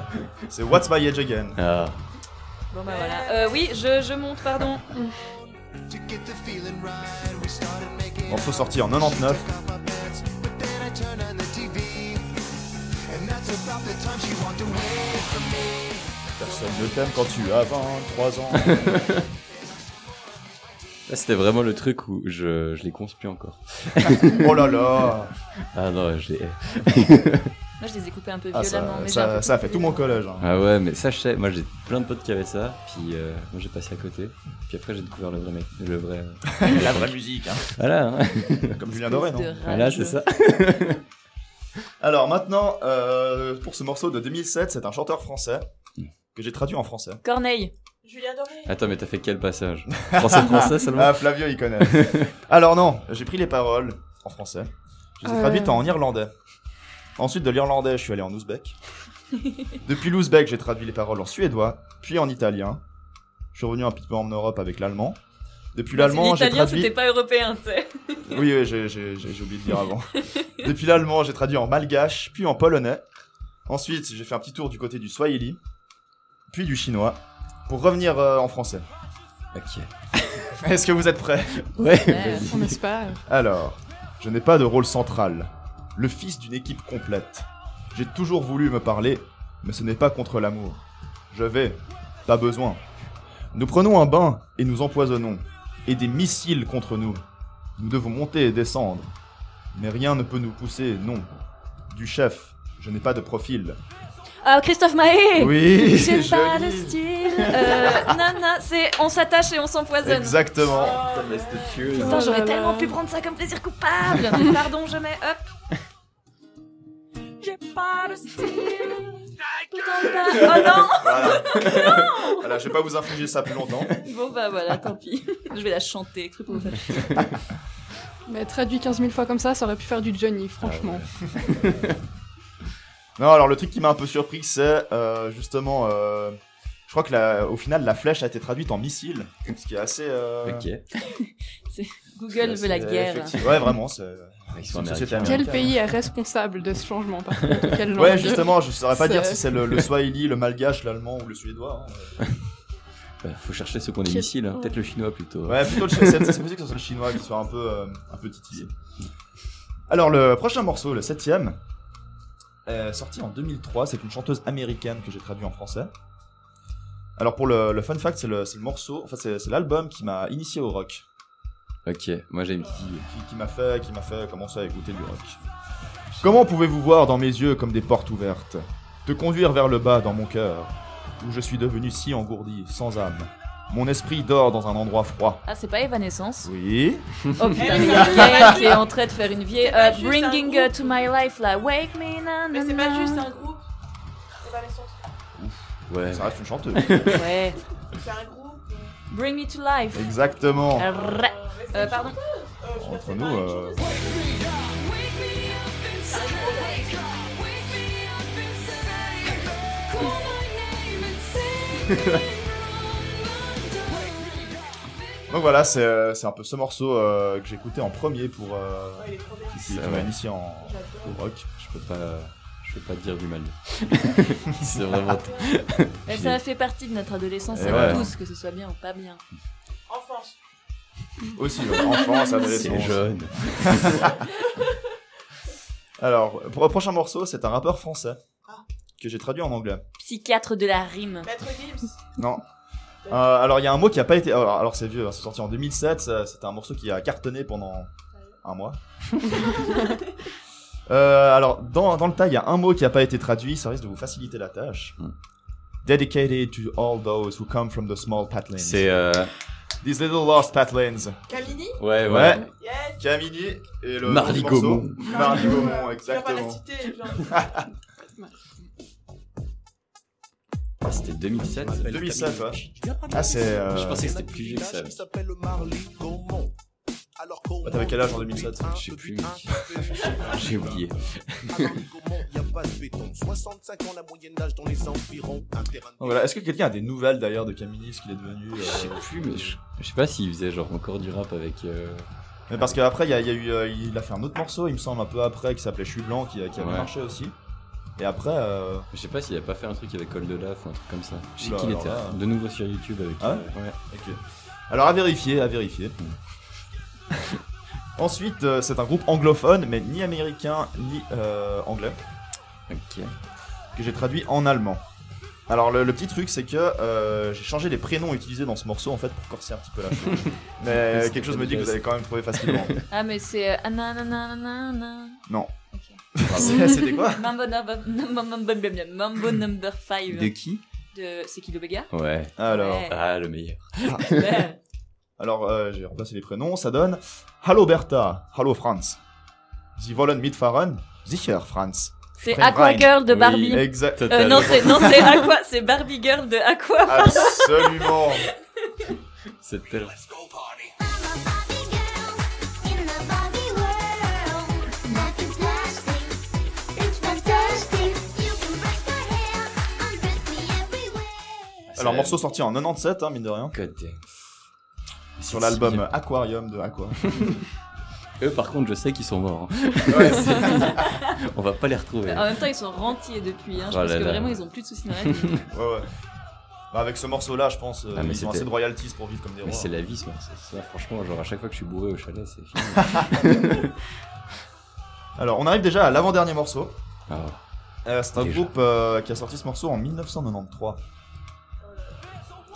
[SPEAKER 5] C'est What's My Age Again.
[SPEAKER 3] Ah.
[SPEAKER 6] Bon bah voilà. Euh, oui, je, je monte, pardon.
[SPEAKER 5] Morceau sorti en 99. Personne ne t'aime quand tu as 23 ans.
[SPEAKER 3] Là, c'était vraiment le truc où je, je les conspue encore.
[SPEAKER 5] oh là là
[SPEAKER 3] Ah non, je les.
[SPEAKER 6] Moi, je les ai coupés un peu
[SPEAKER 5] Ah, ça,
[SPEAKER 6] violemment. mais
[SPEAKER 5] ça,
[SPEAKER 6] peu
[SPEAKER 5] ça a fait tout mon collège. hein.
[SPEAKER 3] Ah ouais, mais ça, je sais. Moi, j'ai plein de potes qui avaient ça. Puis euh, moi, j'ai passé à côté. Puis après, j'ai découvert le vrai mec. Le vrai. euh,
[SPEAKER 5] La vraie musique, hein.
[SPEAKER 3] Voilà. hein.
[SPEAKER 5] Comme Julien Doré, non
[SPEAKER 3] Voilà, c'est ça.
[SPEAKER 5] Alors maintenant, euh, pour ce morceau de 2007, c'est un chanteur français que j'ai traduit en français.
[SPEAKER 6] Corneille.
[SPEAKER 12] Julien Doré
[SPEAKER 3] Attends, mais t'as fait quel passage Français-français seulement
[SPEAKER 5] Ah, Flavio, il connaît. Alors non, j'ai pris les paroles en français. Je les ai
[SPEAKER 11] Euh.
[SPEAKER 5] traduites en irlandais. Ensuite de l'irlandais, je suis allé en ouzbek. Depuis l'ouzbek, j'ai traduit les paroles en suédois, puis en italien. Je suis revenu un petit peu en Europe avec l'allemand. Depuis l'allemand, j'ai
[SPEAKER 6] L'italien,
[SPEAKER 5] traduit...
[SPEAKER 6] c'était pas européen, tu sais.
[SPEAKER 5] Oui, oui, j'ai j'ai- j'ai- j'ai oublié de dire avant. Depuis l'allemand, j'ai traduit en malgache, puis en polonais. Ensuite, j'ai fait un petit tour du côté du swahili, puis du chinois, pour revenir euh, en français.
[SPEAKER 3] Ok.
[SPEAKER 5] Est-ce que vous êtes prêts?
[SPEAKER 3] Ouais,
[SPEAKER 6] Ouais.
[SPEAKER 11] On espère.
[SPEAKER 5] Alors, je n'ai pas de rôle central. Le fils d'une équipe complète. J'ai toujours voulu me parler, mais ce n'est pas contre l'amour. Je vais, pas besoin. Nous prenons un bain et nous empoisonnons, et des missiles contre nous. Nous devons monter et descendre. Mais rien ne peut nous pousser, non. Du chef, je n'ai pas de profil.
[SPEAKER 6] Ah, Christophe Mahé
[SPEAKER 5] Oui,
[SPEAKER 6] J'ai pas
[SPEAKER 5] joli.
[SPEAKER 6] de style. Euh, non, non, c'est on s'attache et on s'empoisonne.
[SPEAKER 5] Exactement.
[SPEAKER 6] Putain, j'aurais tellement pu prendre ça comme plaisir coupable. Pardon, je mets hop. J'ai pas de style. Oh non
[SPEAKER 5] Voilà. voilà, je vais pas vous infliger ça plus longtemps.
[SPEAKER 6] Bon bah voilà, tant pis. Je vais la chanter, cru pour vous faire.
[SPEAKER 11] Mais traduit 15 000 fois comme ça, ça aurait pu faire du Johnny, franchement.
[SPEAKER 5] Non, alors le truc qui m'a un peu surpris, c'est euh, justement. euh, je crois que la- au final, la flèche a été traduite en missile. Ce qui est assez. euh,
[SPEAKER 3] Ok.
[SPEAKER 6] Google veut la guerre.
[SPEAKER 5] Ouais, vraiment, c'est.
[SPEAKER 11] Quel pays est responsable de ce changement par contre? Langue
[SPEAKER 5] Ouais, justement, je saurais pas dire si c'est le, le swahili, le malgache, l'allemand ou le suédois. hein.
[SPEAKER 3] Bah, faut chercher ceux qu'on est
[SPEAKER 11] Quel-
[SPEAKER 3] missiles, hein. peut-être le chinois plutôt.
[SPEAKER 5] Ouais, plutôt le c'est c'est possible que ce soit le chinois qui soit un peu, euh, un peu titillé. Alors, le prochain morceau, le septième, est sorti en 2003. C'est une chanteuse américaine que j'ai traduit en français. Alors, pour le, le fun fact, c'est le, morceau, enfin, c'est l'album qui m'a initié au rock.
[SPEAKER 3] Ok, moi j'ai une petite.
[SPEAKER 5] qui, qui m'a fait, qui m'a fait commencer à écouter du rock. Comment pouvez-vous voir dans mes yeux comme des portes ouvertes, te conduire vers le bas dans mon cœur, où je suis devenu si engourdi, sans âme. Mon esprit dort dans un endroit froid.
[SPEAKER 6] Ah, c'est pas Evanescence?
[SPEAKER 5] Oui.
[SPEAKER 6] Oh putain,
[SPEAKER 12] mais
[SPEAKER 6] qui est en train de faire une vieille.
[SPEAKER 12] pas
[SPEAKER 6] euh,
[SPEAKER 12] juste
[SPEAKER 6] bringing to my life là. Wake me na,
[SPEAKER 12] Mais
[SPEAKER 6] na,
[SPEAKER 12] c'est pas
[SPEAKER 6] na.
[SPEAKER 12] juste un groupe. Evanescence.
[SPEAKER 3] Ouais.
[SPEAKER 5] Ça reste une chanteuse.
[SPEAKER 6] Ouais.
[SPEAKER 12] C'est un groupe.
[SPEAKER 6] Bring me to life.
[SPEAKER 5] Exactement.
[SPEAKER 6] Arrrr. Euh, pardon?
[SPEAKER 5] Entre nous, euh, Donc voilà, c'est euh, c'est un peu ce morceau euh, que j'ai écouté en premier pour euh,
[SPEAKER 12] Ouais, il est trop bien.
[SPEAKER 5] qui, qui
[SPEAKER 3] C'est
[SPEAKER 5] m'a
[SPEAKER 3] vrai.
[SPEAKER 5] initié en au rock.
[SPEAKER 3] Je peux pas. Je peux pas te dire du mal. c'est vraiment.
[SPEAKER 6] Mais ça fait partie de notre adolescence
[SPEAKER 5] Et
[SPEAKER 6] à
[SPEAKER 5] ouais.
[SPEAKER 6] nous tous, que ce soit bien ou pas bien.
[SPEAKER 12] Enfance.
[SPEAKER 5] Aussi, ouais, enfance,
[SPEAKER 3] C'est
[SPEAKER 5] adolescence.
[SPEAKER 3] jaune.
[SPEAKER 5] Alors, pour le prochain morceau, c'est un rappeur français
[SPEAKER 12] Ah.
[SPEAKER 5] que j'ai traduit en anglais.
[SPEAKER 6] Psychiatre de la rime.
[SPEAKER 12] Maître Gims.
[SPEAKER 5] Non. Euh, alors, il y a un mot qui a pas été. Alors, alors, c'est vieux, hein, c'est sorti en 2007. ça- C'était un morceau qui a cartonné pendant un mois. Euh, alors, dans, dans le tas, il y a un mot qui a pas été traduit. Ça risque de vous faciliter la tâche.
[SPEAKER 3] Hmm.
[SPEAKER 5] Dedicated to all those who come from the small patlands.
[SPEAKER 3] C'est. Euh...
[SPEAKER 5] These little lost patlands.
[SPEAKER 12] Camini.
[SPEAKER 3] Ouais, ouais.
[SPEAKER 5] Ouais.
[SPEAKER 12] Yes.
[SPEAKER 5] Camini et le.
[SPEAKER 3] Marly. Gaumont.
[SPEAKER 5] Marly Gaumont, exactement.
[SPEAKER 3] Ah, C'était 2007.
[SPEAKER 5] 2007, ouais. Ah, c'est. euh,
[SPEAKER 3] Je pensais que c'était plus vieux que ça.
[SPEAKER 5] Bah, T'avais quel âge en 2007
[SPEAKER 3] Je sais plus, mec. J'ai oublié.
[SPEAKER 5] Voilà. Est-ce que quelqu'un a des nouvelles d'ailleurs de Camini, ce qu'il est devenu
[SPEAKER 3] Je sais
[SPEAKER 5] euh,
[SPEAKER 3] plus, mais je, je sais pas s'il faisait genre encore du rap avec. euh,
[SPEAKER 5] Mais parce qu'après, il y a, il y a eu, euh, il a fait un autre morceau, il me semble, un peu après, qui s'appelait Je suis blanc, qui, qui avait
[SPEAKER 3] Ouais.
[SPEAKER 5] marché aussi. Et après, euh,
[SPEAKER 3] Je sais pas s'il a pas fait un truc avec Col de Laf ou un truc comme ça. Je sais
[SPEAKER 5] Oula,
[SPEAKER 3] qu'il était
[SPEAKER 5] là.
[SPEAKER 3] de nouveau sur YouTube avec.
[SPEAKER 5] Ah
[SPEAKER 3] euh, ouais.
[SPEAKER 5] ok. Alors à vérifier, à vérifier. Ensuite, euh, c'est un groupe anglophone, mais ni américain ni euh, anglais,
[SPEAKER 3] Ok.
[SPEAKER 5] que j'ai traduit en allemand. Alors le, le petit truc, c'est que euh, j'ai changé les prénoms utilisés dans ce morceau en fait pour corser un petit peu la chose. mais quelque chose me dit que vous allez quand même trouver facilement.
[SPEAKER 6] Ah, mais c'est. euh.
[SPEAKER 5] Non. C'était quoi
[SPEAKER 6] Mambo number, Mambo, number 5.
[SPEAKER 3] De qui
[SPEAKER 6] De... C'est Kilo Vega
[SPEAKER 3] Ouais.
[SPEAKER 5] Alors,
[SPEAKER 6] Ouais.
[SPEAKER 3] Ah, le meilleur.
[SPEAKER 6] Ouais.
[SPEAKER 5] alors euh, j'ai remplacé les prénoms, ça donne Hallo Bertha, Hallo Franz. Sie wollen mitfahren? Sicher, Franz.
[SPEAKER 6] C'est Aqua. Girl de
[SPEAKER 3] Oui.
[SPEAKER 6] Barbie.
[SPEAKER 5] Exact.
[SPEAKER 6] Euh, non, c'est non, c'est Aqua, c'est Barbie Girl de Aqua.
[SPEAKER 5] Absolument.
[SPEAKER 3] C'est tellement.
[SPEAKER 5] Alors morceau sorti en 97, hein, mine de rien,
[SPEAKER 3] God damn.
[SPEAKER 5] sur l'album
[SPEAKER 3] si,
[SPEAKER 5] Aquarium de Aqua.
[SPEAKER 3] Eux, par contre, je sais qu'ils sont morts. hein.
[SPEAKER 5] Ouais,
[SPEAKER 3] On va pas les retrouver.
[SPEAKER 6] En même temps, ils sont rentiers depuis. Hein. Je
[SPEAKER 3] Oh
[SPEAKER 6] pense
[SPEAKER 3] là
[SPEAKER 6] que
[SPEAKER 3] là.
[SPEAKER 6] vraiment, ils ont plus de soucis dans la vie.
[SPEAKER 5] ouais, ouais. Bah, avec ce morceau-là, je pense, euh,
[SPEAKER 3] Ah, mais
[SPEAKER 5] ils ont assez de royalties pour vivre comme des rois.
[SPEAKER 3] Mais c'est la vie, ça. ça. Franchement, genre à chaque fois que je suis bourré au chalet, c'est fini.
[SPEAKER 5] Alors, on arrive déjà à l'avant-dernier morceau.
[SPEAKER 3] Ah,
[SPEAKER 5] Euh, c'est un
[SPEAKER 3] Déjà.
[SPEAKER 5] groupe euh, qui a sorti ce morceau en 1993.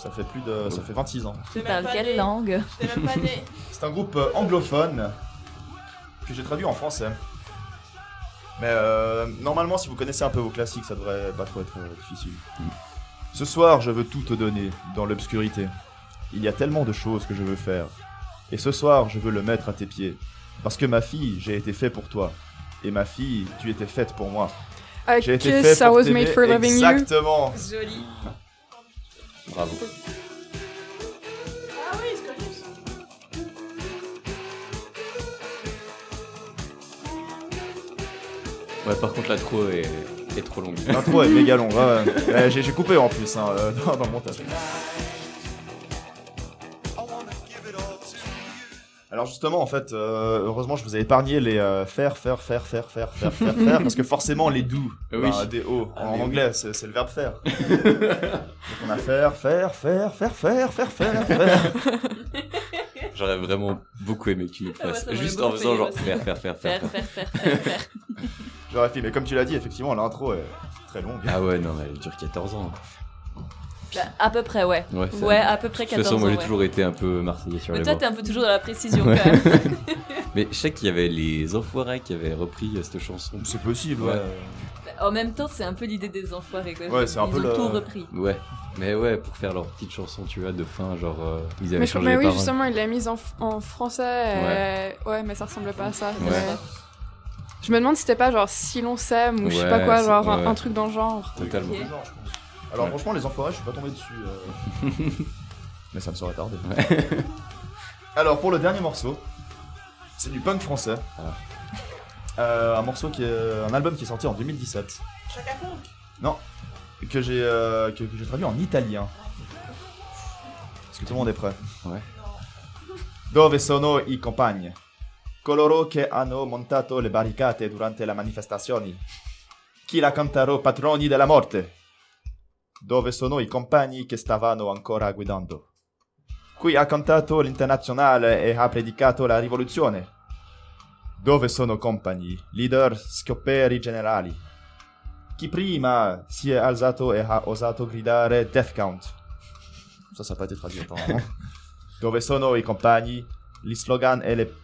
[SPEAKER 5] Ça fait plus de, ça fait 26 ans.
[SPEAKER 6] Tu parles quelle langue.
[SPEAKER 5] C'est un groupe euh, anglophone que j'ai traduit en français. Mais euh, normalement, si vous connaissez un peu vos classiques, ça devrait pas trop être euh, difficile. Ce soir, je veux tout te donner dans l'obscurité. Il y a tellement de choses que je veux faire. Et ce soir, je veux le mettre à tes pieds. Parce que ma fille, j'ai été fait pour toi. Et ma fille, tu étais faite pour moi.
[SPEAKER 11] A
[SPEAKER 5] J'ai été fait
[SPEAKER 11] I
[SPEAKER 5] pour
[SPEAKER 11] was
[SPEAKER 5] t'aimer.
[SPEAKER 11] made for loving you.
[SPEAKER 5] Exactement.
[SPEAKER 6] Joli.
[SPEAKER 3] Bravo.
[SPEAKER 12] Ah oui, c'est connu ça.
[SPEAKER 3] Ouais, par contre, l'intro est, est trop longue.
[SPEAKER 5] L'intro est méga long. ouais, ouais. Ouais, j'ai j'ai coupé en plus hein, euh, dans, dans le montage. Alors justement, en fait, euh, heureusement, je vous ai épargné les euh, faire, faire, faire, faire, faire, faire, faire, faire, parce que forcément, les do,
[SPEAKER 3] Oui.
[SPEAKER 5] ben, des O,
[SPEAKER 3] Ah,
[SPEAKER 5] en
[SPEAKER 3] oui.
[SPEAKER 5] anglais, c'est le verbe faire. Donc on a faire, faire, faire, faire, faire, faire, faire, faire.
[SPEAKER 3] J'aurais vraiment beaucoup aimé que tu nous
[SPEAKER 6] Ah ouais,
[SPEAKER 3] fasses.
[SPEAKER 6] m'aurait
[SPEAKER 3] Juste en faisant genre faire, faire, faire. Faire,
[SPEAKER 6] faire, faire, faire, faire.
[SPEAKER 5] J'aurais fait, mais comme tu l'as dit, effectivement, l'intro est très longue.
[SPEAKER 3] Ah ouais, non, mais elle dure 14 ans.
[SPEAKER 6] Bah, à peu près, ouais.
[SPEAKER 3] Ouais,
[SPEAKER 6] à peu près
[SPEAKER 3] De toute
[SPEAKER 6] 14
[SPEAKER 3] façon, moi
[SPEAKER 6] ans,
[SPEAKER 3] j'ai
[SPEAKER 6] ouais.
[SPEAKER 3] toujours été un peu marseillais sur
[SPEAKER 6] Mais
[SPEAKER 3] les
[SPEAKER 6] toi, t'es un peu toujours dans la précision quand même.
[SPEAKER 3] Mais je sais qu'il y avait les Enfoirés qui avaient repris euh, cette chanson.
[SPEAKER 5] C'est possible, ouais.
[SPEAKER 6] Bah, En même temps, c'est un peu l'idée des enfoirés. Quoi.
[SPEAKER 5] Ouais, c'est un
[SPEAKER 6] Ils
[SPEAKER 5] peu
[SPEAKER 6] ont
[SPEAKER 5] le-
[SPEAKER 6] tout repris.
[SPEAKER 3] Ouais, mais ouais, pour faire leur petite chanson, tu vois, de fin, genre, euh, ils avaient
[SPEAKER 11] Mais,
[SPEAKER 3] changé
[SPEAKER 11] mais oui,
[SPEAKER 3] paroles.
[SPEAKER 11] justement, il l'a mise en, français. et- Ouais. mais ça ressemblait pas à ça.
[SPEAKER 3] Ouais.
[SPEAKER 11] Mais- Je me demande si c'était pas genre si l'on s'aime ou je sais pas quoi, genre un-
[SPEAKER 3] ouais.
[SPEAKER 11] un truc dans le genre.
[SPEAKER 3] Totalement.
[SPEAKER 5] Alors franchement, les enfoirés, je suis pas tombé dessus. euh. Mais ça me serait tardé. Alors pour le dernier morceau, c'est du punk français. Euh, un morceau qui est un album qui est sorti en 2017.
[SPEAKER 12] Chaka Ponk.
[SPEAKER 5] Non, que j'ai euh, que, que j'ai traduit en italien. Est-ce que tout le monde est prêt?
[SPEAKER 3] Ouais.
[SPEAKER 5] Dove sono i compagni? Coloro che hanno montato le barricate durante le manifestazioni. Chi la canterò patroni della morte? Dove sono i compagni che stavano ancora guidando? Qui ha cantato l'internazionale e ha predicato la rivoluzione. Dove sono compagni, leader, scopperi generali? Chi prima si è alzato e ha osato gridare Death Count? Ça, ça n'a pas été traduit apparemment. Dove sono i compagni, gli slogan e le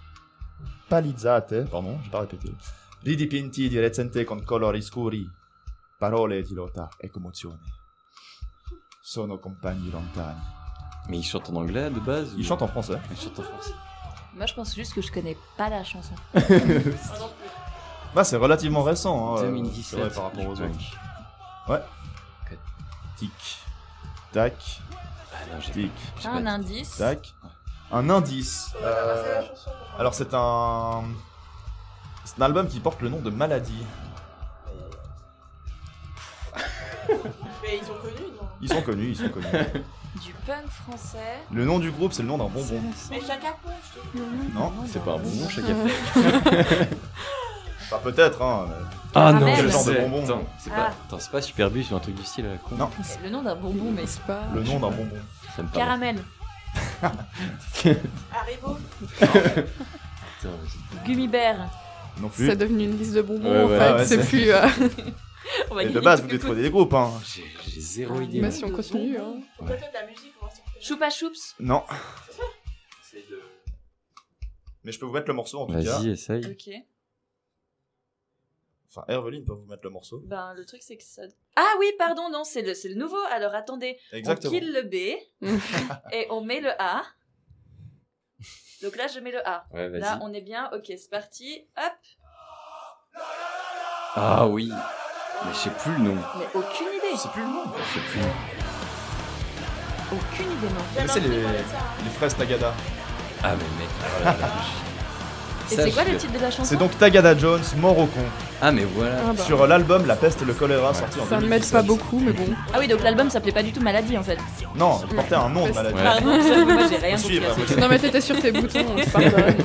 [SPEAKER 5] palizzate, pardon, j'ai pas répété, ridipinti di recente con colori scuri, parole di lotta e commozione. Sono compagni lontani.
[SPEAKER 3] Mais ils chantent en anglais de base
[SPEAKER 5] Ils chantent en français.
[SPEAKER 3] Ils chantent en français.
[SPEAKER 6] Moi, je pense juste que je connais pas la chanson.
[SPEAKER 5] Bah, c'est relativement récent, hein, euh,
[SPEAKER 3] 2017,
[SPEAKER 5] c'est vrai, par rapport aux autres. Tic, tac,
[SPEAKER 3] Ah non, j'ai
[SPEAKER 5] tic,
[SPEAKER 6] T'as un indice
[SPEAKER 5] tac. Un indice. euh, alors c'est un... C'est un album qui porte le nom de Maladie.
[SPEAKER 12] Mais ils sont connus, non
[SPEAKER 5] Ils sont connus, ils sont connus.
[SPEAKER 6] Du punk français.
[SPEAKER 5] Le nom du groupe, c'est le nom d'un bonbon.
[SPEAKER 12] Mais Ponk, je te.
[SPEAKER 5] Non
[SPEAKER 3] C'est pas un bonbon, chaque fois.
[SPEAKER 5] Enfin, peut-être, hein. mais-
[SPEAKER 3] Ah
[SPEAKER 6] non,
[SPEAKER 5] Quel genre de
[SPEAKER 3] c'est-
[SPEAKER 5] bonbon
[SPEAKER 3] Attends, c'est pas,
[SPEAKER 6] Ah.
[SPEAKER 3] attends, c'est pas Superbus ou un truc du style à la con
[SPEAKER 5] Non.
[SPEAKER 6] C'est le nom d'un bonbon, mais c'est pas.
[SPEAKER 5] Le nom d'un bonbon.
[SPEAKER 3] Ça me parle.
[SPEAKER 6] Caramel.
[SPEAKER 12] Haribo.
[SPEAKER 3] Putain,
[SPEAKER 6] Gummy bear.
[SPEAKER 5] Non plus.
[SPEAKER 11] C'est devenu une liste de bonbons
[SPEAKER 3] Ouais,
[SPEAKER 11] en
[SPEAKER 3] ouais.
[SPEAKER 11] fait,
[SPEAKER 5] Ah ouais,
[SPEAKER 11] c'est
[SPEAKER 5] c'est-
[SPEAKER 11] plus. euh,
[SPEAKER 6] On va
[SPEAKER 5] Et de base, vous
[SPEAKER 6] les
[SPEAKER 5] détruisez des groupes, hein.
[SPEAKER 3] J'ai zéro idée.
[SPEAKER 11] Mais si on continue. Hein.
[SPEAKER 12] Peut-être la musique.
[SPEAKER 6] Choupa choups.
[SPEAKER 5] Non. Mais je peux vous mettre le morceau en tout cas.
[SPEAKER 3] Vas-y, essaye.
[SPEAKER 6] Ok.
[SPEAKER 5] Enfin, Herveline peut vous mettre le morceau.
[SPEAKER 6] Ben, le truc, c'est que ça. Ah oui, pardon, non, c'est le, c'est le nouveau. Alors attendez.
[SPEAKER 5] Exactement.
[SPEAKER 6] On kill le B et on met le A. Donc là, je mets le A.
[SPEAKER 3] Ouais, vas-y.
[SPEAKER 6] Là, on est bien. Ok, c'est parti. Hop.
[SPEAKER 3] Ah oui. Mais je sais plus le nom.
[SPEAKER 6] Mais aucune idée.
[SPEAKER 5] C'est plus le nom.
[SPEAKER 3] Je sais plus.
[SPEAKER 6] Aucune idée, non.
[SPEAKER 5] Mais c'est les, les fraises Tagada.
[SPEAKER 3] Ah mais mec. oh là là.
[SPEAKER 6] Et
[SPEAKER 3] Ça,
[SPEAKER 6] c'est quoi
[SPEAKER 3] je-
[SPEAKER 6] le titre de la chanson
[SPEAKER 5] C'est donc Tagada Jones, mort au con.
[SPEAKER 3] Ah mais voilà.
[SPEAKER 11] Ah bah.
[SPEAKER 5] Sur l'album La peste et le choléra sorti en
[SPEAKER 11] Ça ne
[SPEAKER 5] 2017.
[SPEAKER 11] m'aide pas beaucoup, mais bon.
[SPEAKER 6] Ah oui, donc l'album s'appelait pas du tout Maladie en fait.
[SPEAKER 5] Non, il portait un nom de maladie.
[SPEAKER 3] Ouais.
[SPEAKER 6] Pardon, j'avoue, moi j'ai rien compris. à ce.
[SPEAKER 11] Non, mais t'étais sur tes boutons, on te pardonne.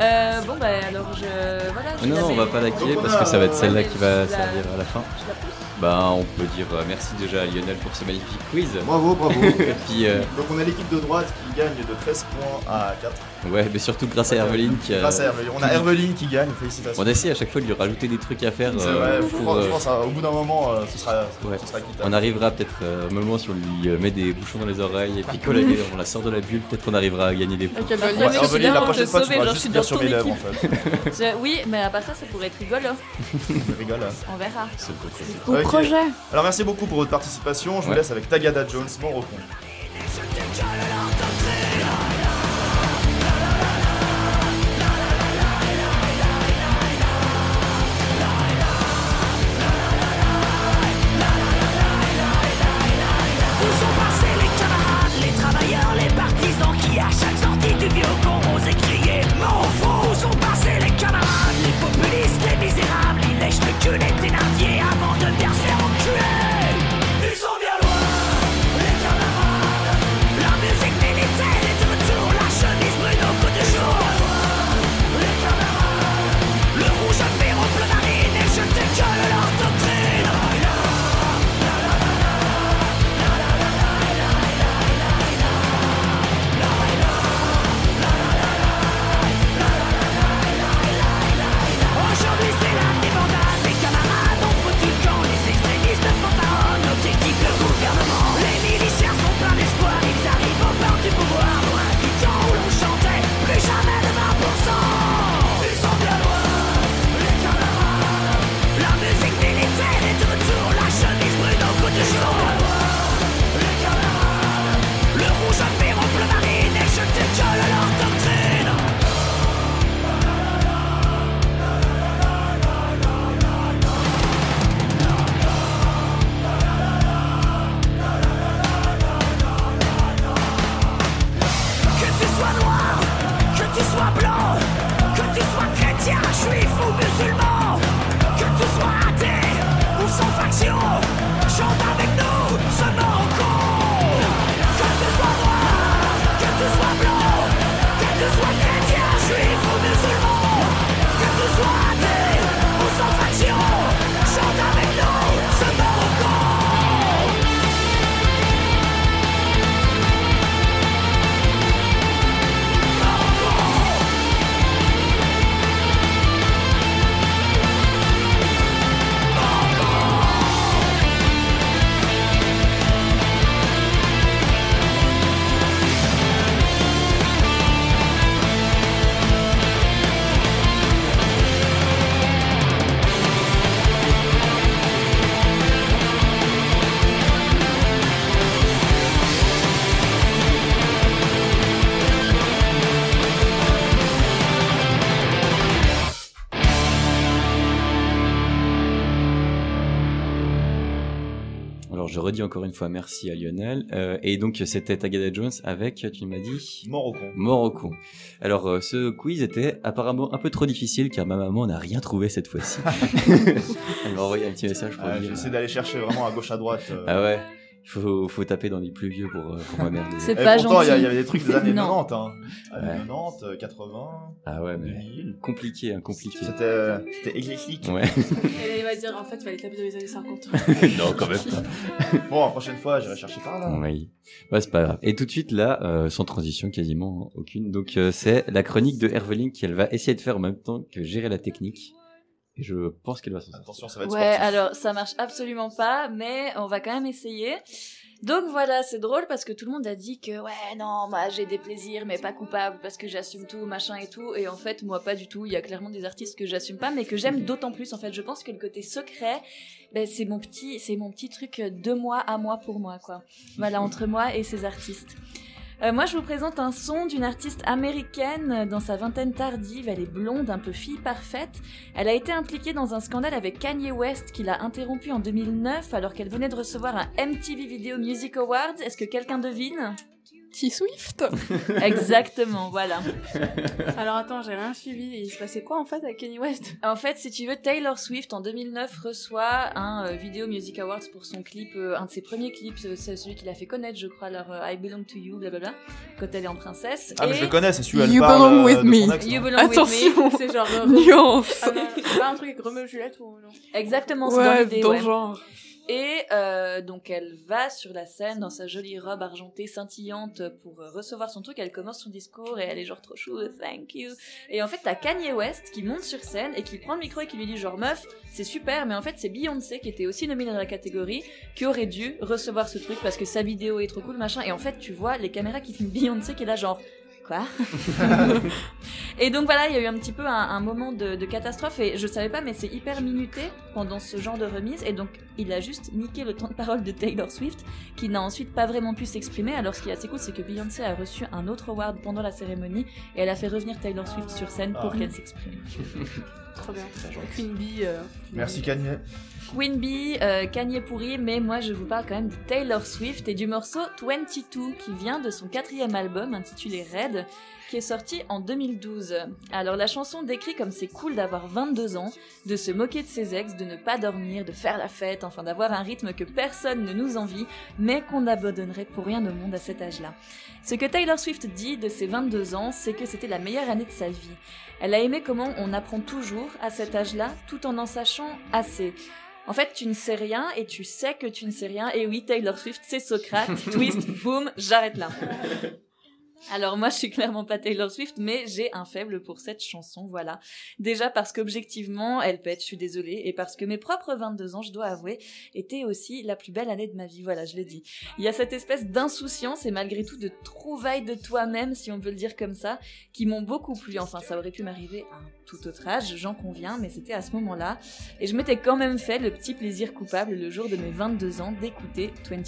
[SPEAKER 6] Euh, bon, bah alors je. Voilà. je
[SPEAKER 3] Non, non, on va pas la killer parce que ça va être celle-là qui va
[SPEAKER 6] la-
[SPEAKER 3] servir à la fin.
[SPEAKER 6] Je la pousse.
[SPEAKER 3] Bah, on peut dire euh, merci déjà à Lionel pour ce magnifique quiz.
[SPEAKER 13] Bravo, bravo.
[SPEAKER 3] Et puis, euh,
[SPEAKER 13] Donc on a l'équipe de droite qui gagne de 13 points à 4.
[SPEAKER 3] Ouais, mais surtout grâce à Herveline qui a.
[SPEAKER 13] Grâce à Herveline. On a Herveline qui gagne, félicitations.
[SPEAKER 3] On essaie à chaque fois de lui rajouter des trucs à faire.
[SPEAKER 13] C'est
[SPEAKER 3] euh,
[SPEAKER 13] vrai,
[SPEAKER 3] pour,
[SPEAKER 13] je
[SPEAKER 3] euh,
[SPEAKER 13] pense qu'au bout d'un moment, euh, ce sera,
[SPEAKER 3] Ouais.
[SPEAKER 13] ce sera quittable.
[SPEAKER 3] On arrivera peut-être euh, au moment si on lui euh, met des bouchons dans les oreilles et puis qu'on on la sort de la bulle, peut-être qu'on arrivera à gagner des points.
[SPEAKER 7] Avec Herveline.
[SPEAKER 6] Ouais,
[SPEAKER 13] Ouais,
[SPEAKER 6] mais je suis
[SPEAKER 13] Herveline,
[SPEAKER 6] là
[SPEAKER 13] la prochaine fois, tu
[SPEAKER 6] genre,
[SPEAKER 13] juste sur mes lèvres en
[SPEAKER 6] équipe.
[SPEAKER 13] fait.
[SPEAKER 6] Je- Oui, mais à part ça, ça pourrait être rigolo.
[SPEAKER 13] Je rigole. hein.
[SPEAKER 6] On verra.
[SPEAKER 3] C'est le
[SPEAKER 5] projet.
[SPEAKER 13] Alors merci beaucoup pour votre participation. Je vous laisse avec Tagada Jones, mon recon.
[SPEAKER 3] Redis encore une fois merci à Lionel. Euh, et donc c'était Tagada Jones avec, tu m'as dit
[SPEAKER 13] Mort au con.
[SPEAKER 3] Mort au con. Alors euh, ce quiz était apparemment un peu trop difficile car ma maman n'a rien trouvé cette fois-ci. Elle m'a envoyé un petit message pour
[SPEAKER 13] Ah. J'essaie d'aller chercher vraiment à gauche à droite. euh.
[SPEAKER 3] Ah ouais. Il faut, faut taper dans les plus vieux pour, euh, pour m'emmerder.
[SPEAKER 6] C'est
[SPEAKER 13] Et
[SPEAKER 6] pas
[SPEAKER 13] pourtant, il y, a-
[SPEAKER 6] gentil.
[SPEAKER 13] il y avait des trucs des années
[SPEAKER 6] Non.
[SPEAKER 13] 90. Hein. Années
[SPEAKER 3] Ouais.
[SPEAKER 13] 90, euh, 80,
[SPEAKER 3] Ah ouais, mais
[SPEAKER 13] 2000.
[SPEAKER 3] compliqué, hein, compliqué.
[SPEAKER 13] C'était euh, c'était éclectique.
[SPEAKER 3] Ouais.
[SPEAKER 7] Et il va dire en fait, il fallait taper dans les années 50.
[SPEAKER 3] non, quand même pas.
[SPEAKER 13] Bon, la prochaine fois, j'irai chercher par là.
[SPEAKER 3] Oui. Bah, c'est pas grave. Et tout de suite là, euh, sans transition quasiment aucune. Donc euh, c'est la chronique de Herveling qu'elle va essayer de faire en même temps que gérer la technique. Et je pense qu'elle va s'en sortir.
[SPEAKER 13] Attention, ça va être
[SPEAKER 6] Ouais,
[SPEAKER 13] sportif.
[SPEAKER 6] alors ça marche absolument pas, mais on va quand même essayer. Donc voilà, c'est drôle parce que tout le monde a dit que ouais, non, moi j'ai des plaisirs, mais pas coupable parce que j'assume tout, machin et tout. Et en fait, moi pas du tout. Il y a clairement des artistes que j'assume pas, mais que j'aime d'autant plus. En fait, je pense que le côté secret, ben, c'est mon petit, c'est mon petit truc de moi à moi pour moi, quoi. Voilà, entre moi et ces artistes. Euh, moi, je vous présente un son d'une artiste américaine euh, dans sa vingtaine tardive. Elle est blonde, un peu fille parfaite. Elle a été impliquée dans un scandale avec Kanye West qui l'a interrompu en 2009 alors qu'elle venait de recevoir un MTV Video Music Awards. Est-ce que quelqu'un devine?
[SPEAKER 11] T-Swift
[SPEAKER 6] Exactement, voilà.
[SPEAKER 7] Alors attends, j'ai rien suivi. Il se passait quoi en fait avec Kanye West?
[SPEAKER 6] En fait, si tu veux, Taylor Swift en 2009 reçoit un euh, Video Music Awards pour son clip, euh, un de ses premiers clips, euh, c'est celui qui l'a fait connaître, je crois, alors euh, I Belong to You, blablabla, quand elle est en princesse.
[SPEAKER 5] Ah, mais je le connais, c'est celui où elle
[SPEAKER 11] You belong with
[SPEAKER 5] de
[SPEAKER 11] me.
[SPEAKER 5] son ex,
[SPEAKER 6] You Belong With
[SPEAKER 11] Attention.
[SPEAKER 7] C'est genre.
[SPEAKER 11] Nuance
[SPEAKER 7] Ah non, c'est pas un truc avec Romeo et Juliette ou non?
[SPEAKER 6] Exactement, c'est dans
[SPEAKER 11] Ouais,
[SPEAKER 6] l'idée,
[SPEAKER 11] dans
[SPEAKER 6] ouais.
[SPEAKER 11] le genre.
[SPEAKER 6] Et euh, donc elle va sur la scène dans sa jolie robe argentée scintillante pour euh, recevoir son truc. Elle commence son discours et elle est genre trop chou, thank you. Et en fait t'as Kanye West qui monte sur scène et qui prend le micro et qui lui dit genre meuf c'est super mais en fait c'est Beyoncé qui était aussi nominée dans la catégorie qui aurait dû recevoir ce truc parce que sa vidéo est trop cool machin. Et en fait tu vois les caméras qui filment Beyoncé qui est là genre quoi Et donc voilà, il y a eu un petit peu un, un moment de, de catastrophe et je savais pas, mais c'est hyper minuté pendant ce genre de remise et donc il a juste niqué le temps de parole de Taylor Swift qui n'a ensuite pas vraiment pu s'exprimer. Alors ce qui est assez cool, c'est que Beyoncé a reçu un autre award pendant la cérémonie et elle a fait revenir Taylor Swift sur scène pour
[SPEAKER 5] Ah.
[SPEAKER 6] qu'elle s'exprime.
[SPEAKER 7] Trop bien. Queen Bee. euh,
[SPEAKER 5] Merci Kanye.
[SPEAKER 6] Queen Bee, euh, Kanye pourri, mais moi je vous parle quand même de Taylor Swift et du morceau 22 qui vient de son quatrième album intitulé Red qui est sorti en 2012. Alors la chanson décrit comme c'est cool d'avoir 22 ans, de se moquer de ses ex, de ne pas dormir, de faire la fête, enfin d'avoir un rythme que personne ne nous envie, mais qu'on abandonnerait pour rien au monde à cet âge-là. Ce que Taylor Swift dit de ses 22 ans, c'est que c'était la meilleure année de sa vie. Elle a aimé comment on apprend toujours à cet âge-là, tout en en sachant assez. En fait, tu ne sais rien et tu sais que tu ne sais rien. Et oui, Taylor Swift, c'est Socrate. Twist, boum, j'arrête là. Alors moi, je suis clairement pas Taylor Swift, mais j'ai un faible pour cette chanson, voilà. Déjà parce qu'objectivement, elle pète, je suis désolée, et parce que mes propres 22 ans, je dois avouer, étaient aussi la plus belle année de ma vie, voilà, je l'ai dit. Il y a cette espèce d'insouciance et malgré tout de trouvailles de toi-même, si on peut le dire comme ça, qui m'ont beaucoup plu. Enfin, ça aurait pu m'arriver à un tout autre âge, j'en conviens, mais c'était à ce moment-là. Et je m'étais quand même fait le petit plaisir coupable le jour de mes 22 ans d'écouter 22.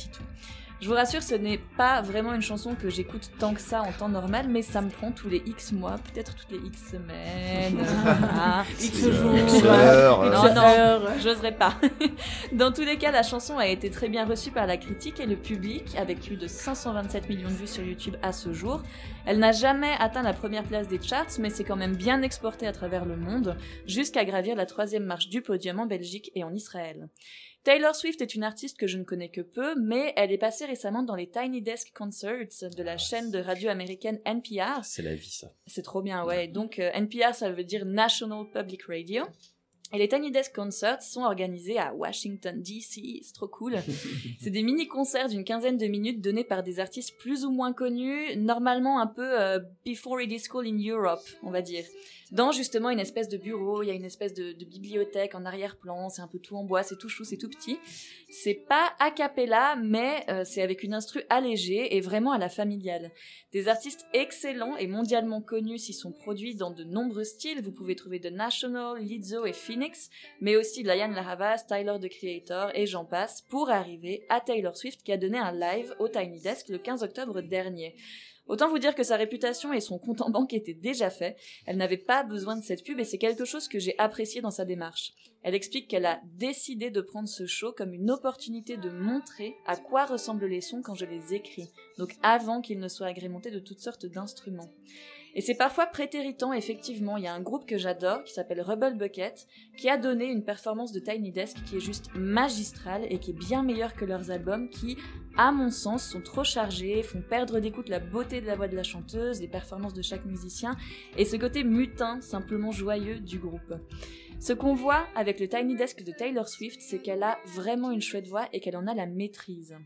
[SPEAKER 6] Je vous rassure, ce n'est pas vraiment une chanson que j'écoute tant que ça en temps normal, mais ça me prend tous les X mois, peut-être toutes les X semaines. Ah,
[SPEAKER 7] X jours.
[SPEAKER 5] X heures,
[SPEAKER 6] non,
[SPEAKER 5] euh.
[SPEAKER 6] non,
[SPEAKER 7] heures.
[SPEAKER 6] j'oserais pas. Dans tous les cas, la chanson a été très bien reçue par la critique et le public, avec plus de 527 millions de vues sur YouTube à ce jour. Elle n'a jamais atteint la première place des charts, mais c'est quand même bien exporté à travers le monde, jusqu'à gravir la troisième marche du podium en Belgique et en Israël. Taylor Swift est une artiste que je ne connais que peu, mais elle est passée récemment dans les Tiny Desk Concerts de la chaîne de radio américaine NPR.
[SPEAKER 3] C'est la vie, ça.
[SPEAKER 6] C'est trop bien, ouais. Donc euh, NPR, ça veut dire National Public Radio. Et les Tiny Desk Concerts sont organisés à Washington, D.C. C'est trop cool. C'est des mini-concerts d'une quinzaine de minutes donnés par des artistes plus ou moins connus, normalement un peu euh, before it is cool in Europe, on va dire. Dans justement une espèce de bureau, il y a une espèce de, bibliothèque en arrière-plan, c'est un peu tout en bois, c'est tout chou, c'est tout petit. C'est pas a cappella, mais euh, c'est avec une instru allégée et vraiment à la familiale. Des artistes excellents et mondialement connus s'y sont produits dans de nombreux styles. Vous pouvez trouver The National, Lizzo et Phoenix, mais aussi Lion Laravas, Tyler the Creator et j'en passe, pour arriver à Taylor Swift qui a donné un live au Tiny Desk le 15 octobre dernier. Autant vous dire que sa réputation et son compte en banque étaient déjà faits. Elle n'avait pas besoin de cette pub et c'est quelque chose que j'ai apprécié dans sa démarche. Elle explique qu'elle a décidé de prendre ce show comme une opportunité de montrer à quoi ressemblent les sons quand je les écris, donc avant qu'ils ne soient agrémentés de toutes sortes d'instruments. Et c'est parfois prétéritant, effectivement. Il y a un groupe que j'adore qui s'appelle Rebel Bucket qui a donné une performance de Tiny Desk qui est juste magistrale et qui est bien meilleure que leurs albums qui, à mon sens, sont trop chargés, font perdre d'écoute la beauté de la voix de la chanteuse, les performances de chaque musicien et ce côté mutin, simplement joyeux du groupe. Ce qu'on voit avec le Tiny Desk de Taylor Swift, c'est qu'elle a vraiment une chouette voix et qu'elle en a la maîtrise.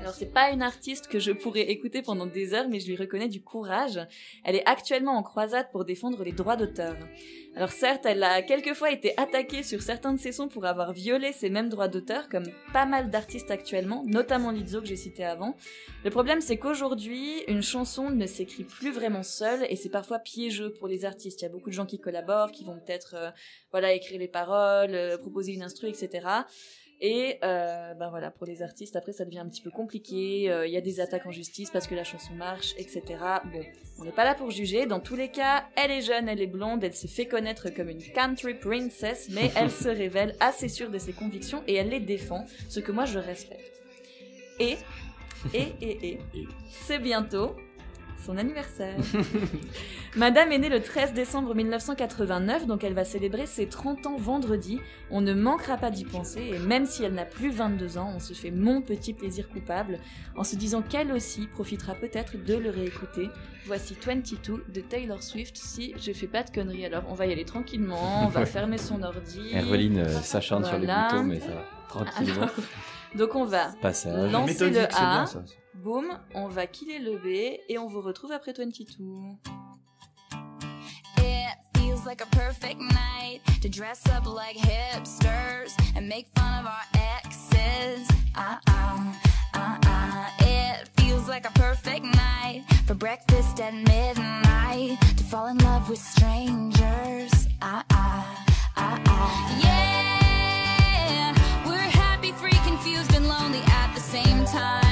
[SPEAKER 6] Alors c'est pas une artiste que je pourrais écouter pendant des heures, mais je lui reconnais du courage. Elle est actuellement en croisade pour défendre les droits d'auteur. Alors certes, elle a quelquefois été attaquée sur certains de ses sons pour avoir violé ces mêmes droits d'auteur, comme pas mal d'artistes actuellement, notamment Lizzo que j'ai cité avant. Le problème c'est qu'aujourd'hui, une chanson ne s'écrit plus vraiment seule et c'est parfois piégeux pour les artistes. Il y a beaucoup de gens qui collaborent, qui vont peut-être euh, voilà écrire les paroles, euh, proposer une instru, etc. Et euh, ben voilà, pour les artistes, après ça devient un petit peu compliqué. euh, Il y a des attaques en justice parce que la chanson marche, etc. Bon, on n'est pas là pour juger. Dans tous les cas, elle est jeune, elle est blonde, elle se fait connaître comme une country princess, mais elle se révèle assez sûre de ses convictions et elle les défend, ce que moi je respecte. Et Et, et, et, c'est bientôt son anniversaire. Madame est née le 13 décembre 1989, donc elle va célébrer ses 30 ans vendredi. On ne manquera pas d'y penser, et même si elle n'a plus 22 ans, on se fait mon petit plaisir coupable en se disant qu'elle aussi profitera peut-être de le réécouter. Voici 22 de Taylor Swift si je fais pas de conneries. Alors on va y aller tranquillement, on va fermer son ordi.
[SPEAKER 3] Herveline euh, s'acharne sur les
[SPEAKER 6] Voilà.
[SPEAKER 3] boutons, mais ça va. Tranquillement.
[SPEAKER 6] Alors, donc on va
[SPEAKER 3] Passage.
[SPEAKER 6] lancer le
[SPEAKER 5] c'est bien,
[SPEAKER 6] A,
[SPEAKER 5] ça.
[SPEAKER 6] Boum, on va killer le B et on vous retrouve après 22.
[SPEAKER 14] It feels like a perfect night to dress up like hipsters and make fun of our exes. Uh uh, uh uh. It feels like a perfect night for breakfast at midnight to fall in love with strangers. Uh uh, uh uh. Yeah, we're happy, free, confused, and lonely at the same time.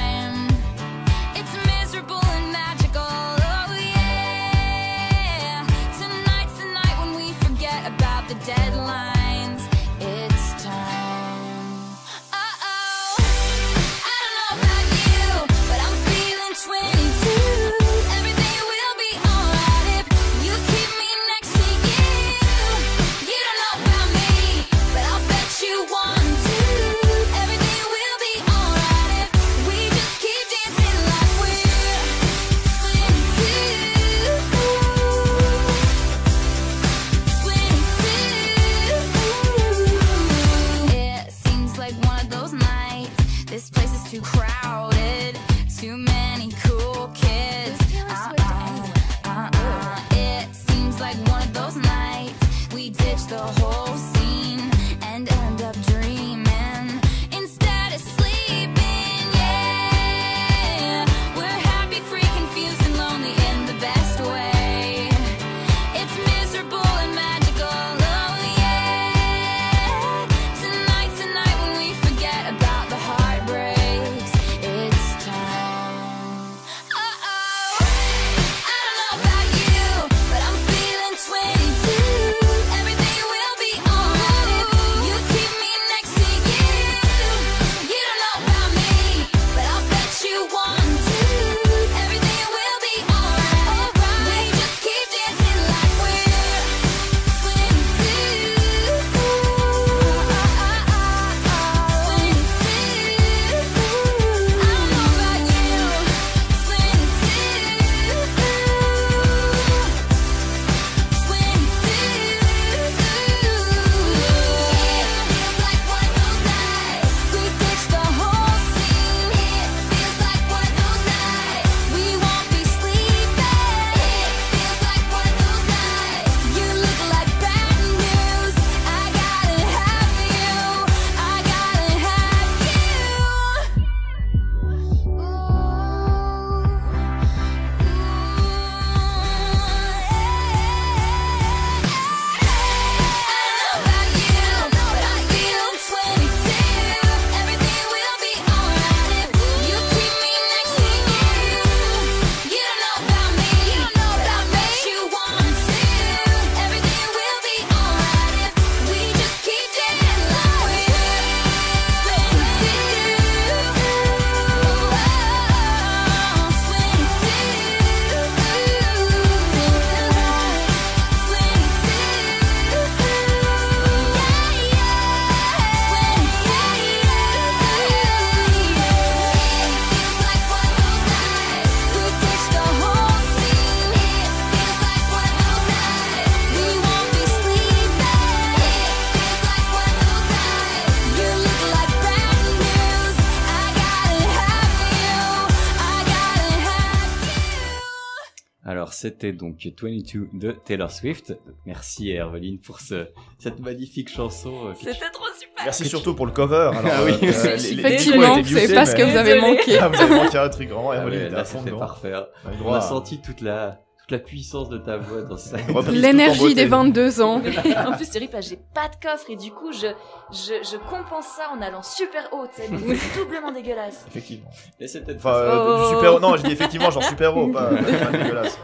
[SPEAKER 3] C'était donc 22 de Taylor Swift. Merci Herveline pour ce, cette magnifique chanson. euh,
[SPEAKER 6] C'était trop super.
[SPEAKER 5] Merci surtout pour le cover. Alors,
[SPEAKER 3] Ah oui.
[SPEAKER 5] euh,
[SPEAKER 3] Effectivement,
[SPEAKER 5] discours étaient
[SPEAKER 11] c'est pas ce que vous avez manqué.
[SPEAKER 5] Ah, vous avez manqué un truc grand.
[SPEAKER 3] Ah
[SPEAKER 5] Herveline
[SPEAKER 3] ouais,
[SPEAKER 5] était
[SPEAKER 3] là, c'était parfait. hein.
[SPEAKER 5] On a à-
[SPEAKER 3] senti toute la, toute la puissance de ta voix dans ça.
[SPEAKER 11] L'énergie des 22 ans.
[SPEAKER 6] en plus, Thierry, j'ai pas de coffre et du coup, je, je, je compense ça en allant super haut. tu sais, donc C'est doublement dégueulasse.
[SPEAKER 5] Effectivement.
[SPEAKER 3] Mais c'était
[SPEAKER 5] Enfin, euh,
[SPEAKER 11] Oh.
[SPEAKER 5] du super. Non, j'ai dit effectivement, genre super haut, pas, pas dégueulasse.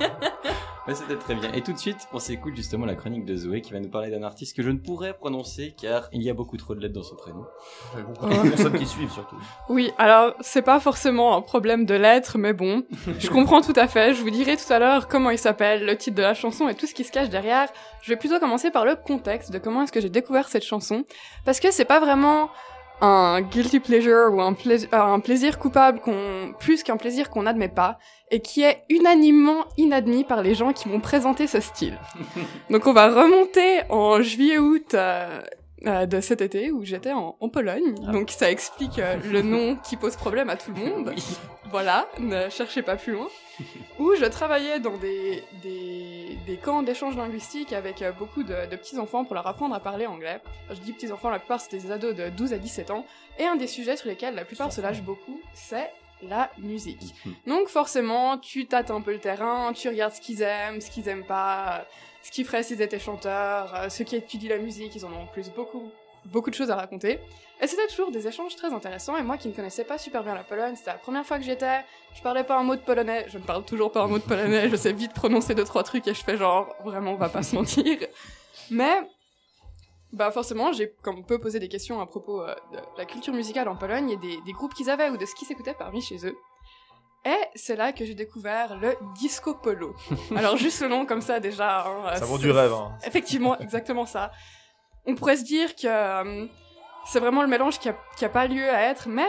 [SPEAKER 3] Ouais, c'était très bien. Et tout de suite, on s'écoute justement la chronique de Zoé qui va nous parler d'un artiste que je ne pourrais prononcer car il y a beaucoup trop de lettres dans son prénom.
[SPEAKER 5] de personnes qui suivent surtout.
[SPEAKER 11] Oui, alors c'est pas forcément un problème de lettres, mais bon, je comprends tout à fait. Je vous dirai tout à l'heure comment il s'appelle, le titre de la chanson et tout ce qui se cache derrière. Je vais plutôt commencer par le contexte de comment est-ce que j'ai découvert cette chanson, parce que c'est pas vraiment un guilty pleasure ou un, euh, un plaisir coupable qu'on plus qu'un plaisir qu'on n'admet pas et qui est unanimement inadmis par les gens qui m'ont présenté ce style. Donc on va remonter en juillet-août euh, euh, de cet été où j'étais en, en Pologne. Donc ça explique euh, le nom qui pose problème à tout le monde. Voilà, ne cherchez pas plus loin. Où je travaillais dans des, des, des camps d'échange linguistique avec euh, beaucoup de, de petits-enfants pour leur apprendre à parler anglais. Je dis petits-enfants, la plupart c'était des ados de 12 à 17 ans. Et un des sujets sur lesquels la plupart se lâchent beaucoup, c'est la musique. Donc forcément, tu tâtes un peu le terrain, tu regardes ce qu'ils aiment, ce qu'ils aiment pas, ce qu'ils feraient s'ils étaient chanteurs, euh, ceux qui étudient la musique, ils en ont en plus beaucoup, beaucoup de choses à raconter. Et c'était toujours des échanges très intéressants, et moi qui ne connaissais pas super bien la Pologne, c'était la première fois que j'y étais, je parlais pas un mot de polonais, je ne parle toujours pas un mot de polonais, je sais vite prononcer deux trois trucs et je fais genre, vraiment, on va pas se mentir. Mais bah forcément, j'ai comme peu posé des questions à propos euh, de la culture musicale en Pologne et des, des groupes qu'ils avaient ou de ce qui s'écoutait parmi chez eux. Et c'est là que j'ai découvert le disco polo. Alors juste le nom comme ça déjà. hein,
[SPEAKER 5] Ça
[SPEAKER 11] c'est-
[SPEAKER 5] du rêve, hein.
[SPEAKER 11] Effectivement, exactement ça. On pourrait se dire que euh, c'est vraiment le mélange qui a, qui a pas lieu à être, mais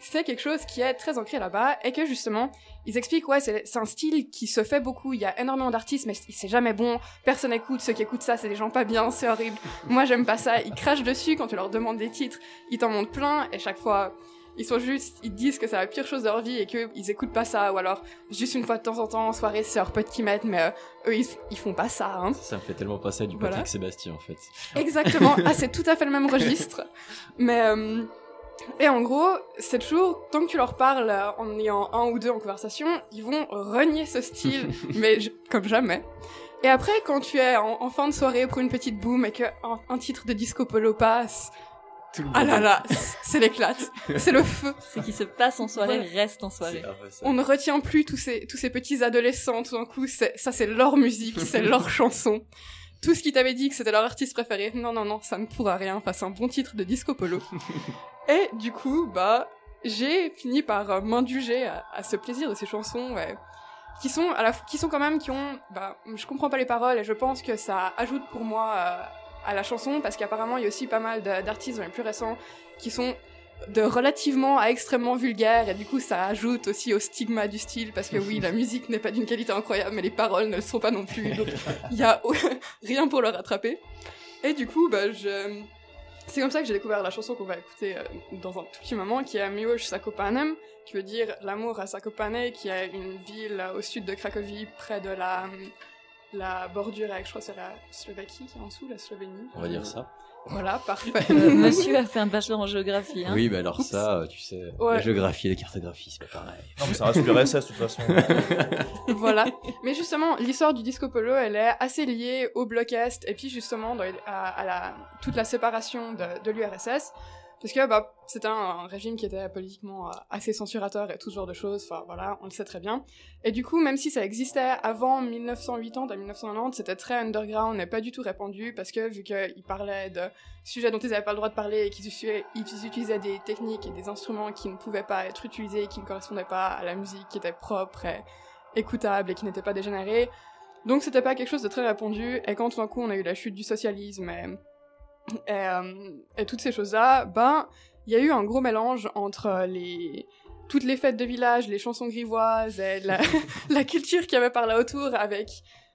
[SPEAKER 11] c'est quelque chose qui est très ancré là-bas et que justement, ils expliquent, ouais, c'est un style qui se fait beaucoup, il y a énormément d'artistes, mais c'est jamais bon, personne écoute, ceux qui écoutent ça, c'est des gens pas bien, c'est horrible. Moi, j'aime pas ça, ils crachent dessus quand tu leur demandes des titres, ils t'en montrent plein et chaque fois, ils sont juste, ils disent que c'est la pire chose de leur vie et qu'ils écoutent pas ça, ou alors juste une fois de temps en temps en soirée, c'est leurs potes qui mettent, mais euh, eux, ils, ils font pas ça, hein.
[SPEAKER 3] Ça me fait tellement penser à du
[SPEAKER 11] Voilà.
[SPEAKER 3] Patrick Sébastien en fait.
[SPEAKER 11] Exactement. Ah, c'est tout à fait le même registre. Mais euh, et en gros, c'est toujours tant que tu leur parles euh, en ayant un ou deux en conversation, ils vont renier ce style, mais je- comme jamais. Et après, quand tu es en, en fin de soirée pour une petite boom et que un, un titre de disco polo passe, ah là
[SPEAKER 3] monde-
[SPEAKER 11] là, c'est l'éclate, c'est le feu.
[SPEAKER 6] Ce qui se passe en soirée
[SPEAKER 11] Voilà.
[SPEAKER 6] reste en soirée.
[SPEAKER 11] On ne retient plus tous ces, tous ces petits adolescents, tout d'un coup, ça c'est leur musique, c'est leur chanson. Tout ce qui t'avait dit que c'était leur artiste préféré, non, non, non, ça ne pourra rien face à un bon titre de disco polo. Et du coup, bah, j'ai fini par euh, m'indulger à, à ce plaisir de ces chansons, ouais, qui sont à la, qui sont quand même, qui ont, bah, je comprends pas les paroles et je pense que ça ajoute pour moi euh, à la chanson parce qu'apparemment il y a aussi pas mal d'artistes dans les plus récents qui sont de relativement à extrêmement vulgaire et du coup ça ajoute aussi au stigma du style parce que oui la musique n'est pas d'une qualité incroyable mais les paroles ne le sont pas non plus donc il y a rien pour le rattraper. Et du coup bah je c'est comme ça que j'ai découvert la chanson qu'on va écouter euh, dans un tout petit moment qui est Miłość Sakopanem qui veut dire l'amour à Sakopane qui est une ville au sud de Cracovie près de la la bordure avec je crois c'est la Slovaquie qui est en dessous la Slovénie
[SPEAKER 3] On va dire ça.
[SPEAKER 11] voilà parfait
[SPEAKER 6] monsieur a fait un bachelor en géographie. Hein.
[SPEAKER 3] Oui, bah alors ça, tu sais,
[SPEAKER 11] Ouais.
[SPEAKER 3] la géographie et la cartographie, c'est pas pareil.
[SPEAKER 5] Non, mais ça reste l'URSS de toute façon.
[SPEAKER 11] voilà. Mais justement, l'histoire du disco polo, elle est assez liée au bloc Est et puis justement dans à, à la, toute la séparation de, de l'URSS. Parce que bah, c'était un, régime qui était politiquement euh, assez censurateur et tout ce genre de choses, enfin voilà, on le sait très bien. Et du coup, même si ça existait avant 1980 à 1990, c'était très underground et pas du tout répandu, parce que vu qu'ils parlaient de sujets dont ils n'avaient pas le droit de parler et qu'ils utilisaient, des techniques et des instruments qui ne pouvaient pas être utilisés, qui ne correspondaient pas à la musique qui était propre et écoutable et qui n'était pas dégénéré. Donc c'était pas quelque chose de très répandu, et quand tout d'un coup on a eu la chute du socialisme et, et, euh, et toutes ces choses-là, ben, il y a eu un gros mélange entre les toutes les fêtes de village, les chansons grivoises et la, la culture qu'il y avait par là autour avec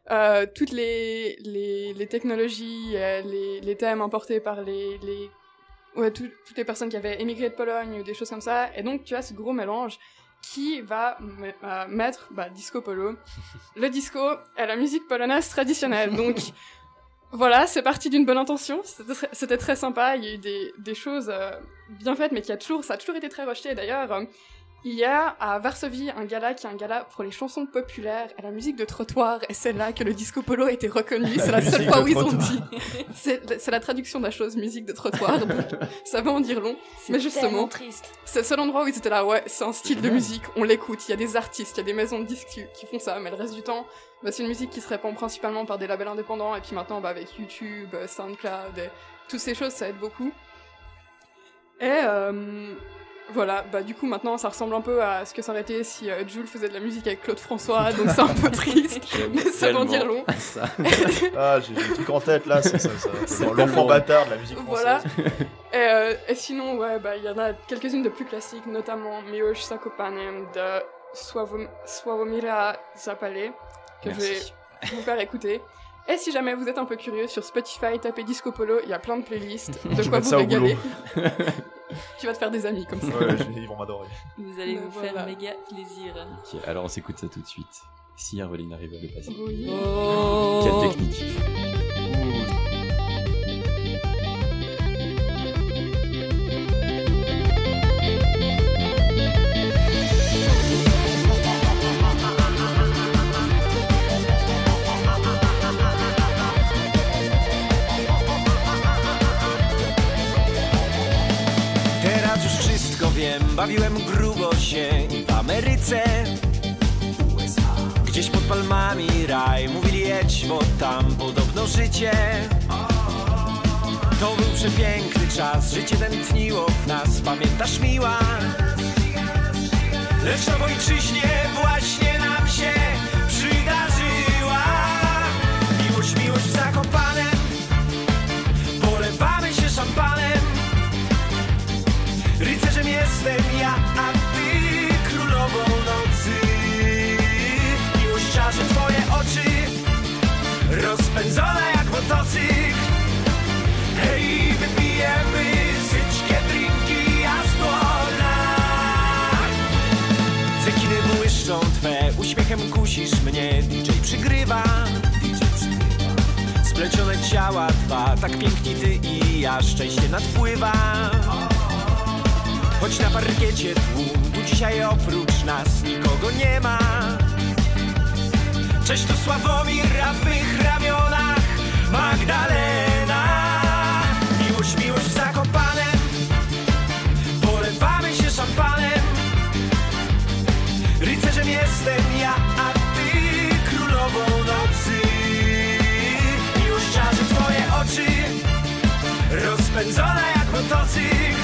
[SPEAKER 11] euh, toutes les, les, les technologies, euh, les, les thèmes importés par les, les ouais, tout- toutes les personnes qui avaient émigré de Pologne ou des choses comme ça. Et donc tu as ce gros mélange qui va me- euh, mettre bah, disco polo, le disco et la musique polonaise traditionnelle. Donc voilà, c'est parti d'une bonne intention. C'était très, sympa. Il y a eu des, des choses euh, bien faites, mais qui a toujours, ça a toujours été très rejeté. D'ailleurs, euh, Il y a à Varsovie un gala qui est un gala pour les chansons populaires et la musique de trottoir, et c'est là que le disco polo a été reconnu. C'est la seule fois où ils ont dit. C'est la traduction de la chose musique de trottoir, donc ça va en dire long. Mais justement, c'est le seul endroit où ils étaient là, ouais, c'est un style de musique, on l'écoute, il y a des artistes, il y a des maisons de disques qui, qui font ça, mais le reste du temps, bah, c'est une musique qui se répand principalement par des labels indépendants, et puis maintenant, bah, avec YouTube, euh, SoundCloud, et toutes ces choses, ça aide beaucoup. Et euh, voilà, bah du coup maintenant ça ressemble un peu à ce que ça aurait été si euh, Jules faisait de la musique avec Claude François, donc c'est un peu triste, mais ça va en dire long.
[SPEAKER 3] Ça.
[SPEAKER 5] Ah, j'ai le truc en tête là, c'est ça. L'enfant bâtard de la musique française.
[SPEAKER 11] Voilà. Et, euh, et sinon, ouais, bah, il y en a quelques-unes de plus classiques, notamment Miłosz Zakopane de Sławom- Sławomira Zapale, que
[SPEAKER 3] Merci.
[SPEAKER 11] je vais vous faire écouter. Et si jamais vous êtes un peu curieux, sur Spotify, tapez Disco Polo, il y a plein de playlists, de
[SPEAKER 5] Je
[SPEAKER 11] quoi vous régaler. tu vas te faire des amis comme ça.
[SPEAKER 5] Ouais, je- ils vont m'adorer.
[SPEAKER 6] Vous allez
[SPEAKER 11] Mais
[SPEAKER 6] vous
[SPEAKER 11] voilà.
[SPEAKER 6] faire méga plaisir.
[SPEAKER 3] Ok, alors on s'écoute ça tout de suite. Si Arveline arrive à le passer.
[SPEAKER 11] Oui.
[SPEAKER 6] Oh.
[SPEAKER 3] Quelle technique.
[SPEAKER 15] Bawiłem grubo się w Ameryce Gdzieś pod palmami raj, mówili jedź, bo tam podobno życie. To był przepiękny czas, życie tętniło w nas, pamiętasz miła? Lecz na ojczyźnie właśnie nam się przydarzyła. Miłość, miłość w Rycerzem jestem ja, a ty królową nocy. Miłość czarzy twoje oczy Rozpędzone jak motocykl. Hej, wypijemy syćkie drinki jasłona Cekiny błyszczą twe, uśmiechem kusisz mnie. DJ przygrywa. Splecione ciała dwa, tak piękni ty i ja. Szczęście nadpływa Choć na parkiecie tłum, tu dzisiaj oprócz nas nikogo nie ma. Cześć tu Sławomir, a w ramionach Magdalena. Miłość, miłość w Zakopanem Polewamy się szampanem. Rycerzem jestem ja, a ty królową nocy. Miłość czarzy twoje oczy Rozpędzona jak motocykl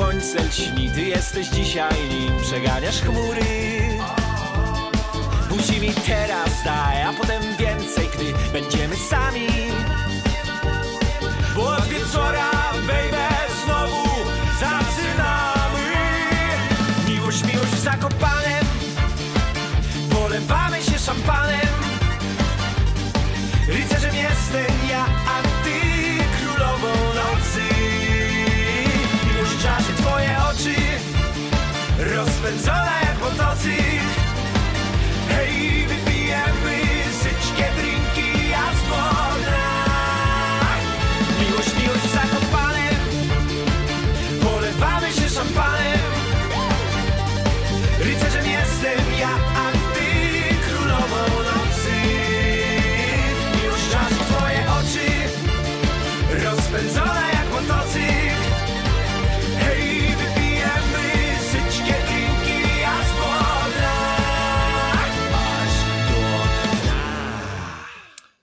[SPEAKER 15] słońce lśni, ty jesteś dzisiaj nim przeganiasz chmury. Buzi mi teraz daj, a potem więcej, gdy będziemy sami. Bo od wieczora, baby, zo lijkt wat dat zien.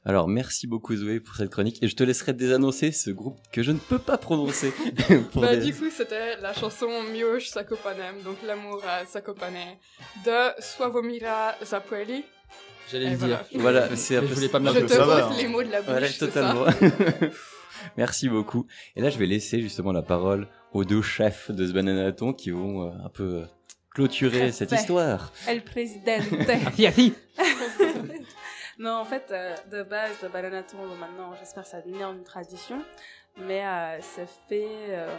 [SPEAKER 3] Alors merci beaucoup Zoé pour cette chronique et je te laisserai désannoncer ce groupe que je ne peux pas prononcer. pour
[SPEAKER 11] Bah,
[SPEAKER 3] des-
[SPEAKER 11] du coup, c'était la chanson Miłosz Zakopanem, donc l'amour à Zakopane, de Sławomira Zapoli.
[SPEAKER 16] J'allais le dire.
[SPEAKER 3] Voilà, c'est un peu
[SPEAKER 16] je voulais pas me
[SPEAKER 11] Je
[SPEAKER 16] la
[SPEAKER 11] te
[SPEAKER 5] va,
[SPEAKER 11] pose les mots de la bouche,
[SPEAKER 3] Voilà, totalement.
[SPEAKER 11] ça
[SPEAKER 3] Merci beaucoup. Et là, je vais laisser justement la parole aux deux chefs de ce bananaton qui vont euh, un peu euh, clôturer cette histoire.
[SPEAKER 7] El Presidente.
[SPEAKER 16] Si, si.
[SPEAKER 7] Non, en fait, euh, de base, le maintenant, j'espère que ça devenir une tradition. Mais euh, c'est fait euh,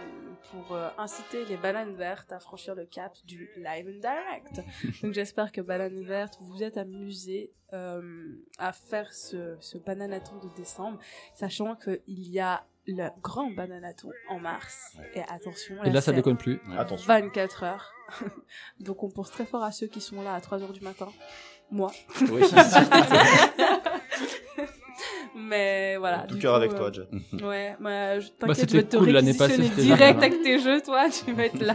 [SPEAKER 7] pour euh, inciter les bananes vertes à franchir le cap du live and direct. Donc j'espère que bananes vertes, vous vous êtes amusés euh, à faire ce, ce bananaton de décembre, sachant qu'il y a le grand bananaton en mars. Et attention,
[SPEAKER 16] Et là, ça déconne plus.
[SPEAKER 5] Attention.
[SPEAKER 7] 24 heures. Donc on pense très fort à ceux qui sont là à 3 heures du matin. Moi.
[SPEAKER 3] Oui.
[SPEAKER 7] Mais voilà.
[SPEAKER 5] Tout
[SPEAKER 7] du
[SPEAKER 5] cœur avec
[SPEAKER 7] euh,
[SPEAKER 5] toi, Jet.
[SPEAKER 7] Ouais, je
[SPEAKER 16] Bah,
[SPEAKER 7] t'inquiète,
[SPEAKER 16] c'était
[SPEAKER 7] je vais te
[SPEAKER 16] cool l'année passée,
[SPEAKER 7] réquisitionner direct avec tes jeux, toi, tu vas être là.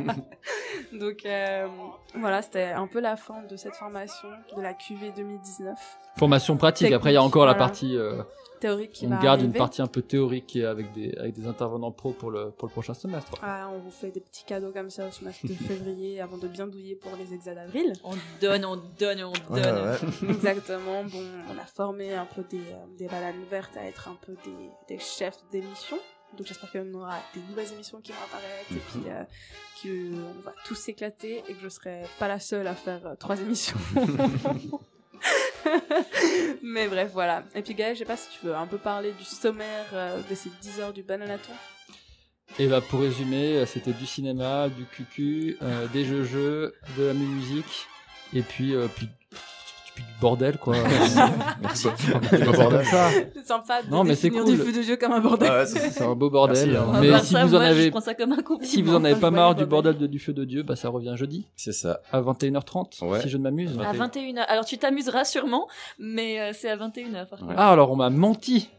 [SPEAKER 7] Donc euh, voilà, c'était un peu la fin de cette formation de la QV 2019.
[SPEAKER 16] Formation pratique. Après, il y a encore la partie. euh,
[SPEAKER 7] Théorique qui
[SPEAKER 16] on
[SPEAKER 7] va
[SPEAKER 16] garde une partie un peu théorique avec des, avec des intervenants pro pour le, pour le prochain semestre.
[SPEAKER 7] Ah, on vous fait des petits cadeaux comme ça au semestre de février avant de bien douiller pour les examens d'avril.
[SPEAKER 6] On donne, on donne, on
[SPEAKER 5] Ouais,
[SPEAKER 6] donne.
[SPEAKER 5] ouais.
[SPEAKER 7] Exactement. Bon, on a formé un peu des, euh, des bananes vertes à être un peu des, des chefs d'émission. Donc j'espère qu'on aura des nouvelles émissions qui vont apparaître et puis euh, qu'on va tous s'éclater et que je serai pas la seule à faire euh, trois émissions. Mais bref, voilà. Et puis Gaël, je sais pas si tu veux un peu parler du sommaire euh, de ces 10 heures du bananaton.
[SPEAKER 16] Et bah, pour résumer, euh, c'était du cinéma, du cucu, euh, des jeux-jeux, de la musique, et puis, euh, puis, puis du bordel, quoi.
[SPEAKER 3] Merci.
[SPEAKER 16] C'est
[SPEAKER 7] sympa de
[SPEAKER 16] Non, mais c'est
[SPEAKER 7] définir
[SPEAKER 16] cool.
[SPEAKER 7] du feu de jeu comme un bordel.
[SPEAKER 5] Ah ouais, c'est-
[SPEAKER 16] un beau bordel.
[SPEAKER 5] Merci, hein.
[SPEAKER 16] Mais si
[SPEAKER 6] ça,
[SPEAKER 16] vous en
[SPEAKER 6] moi,
[SPEAKER 16] avez,
[SPEAKER 6] prends ça comme un compliment.
[SPEAKER 16] si vous en avez pas marre du
[SPEAKER 7] bordel.
[SPEAKER 16] de, du feu de Dieu, bah, ça revient jeudi
[SPEAKER 3] C'est ça.
[SPEAKER 16] à 21h30,
[SPEAKER 3] Ouais.
[SPEAKER 16] si je ne m'amuse.
[SPEAKER 6] À 21h. Alors tu t'amuseras sûrement, mais euh, c'est à 21h par contre.
[SPEAKER 3] Ouais.
[SPEAKER 16] Ah, alors on m'a menti.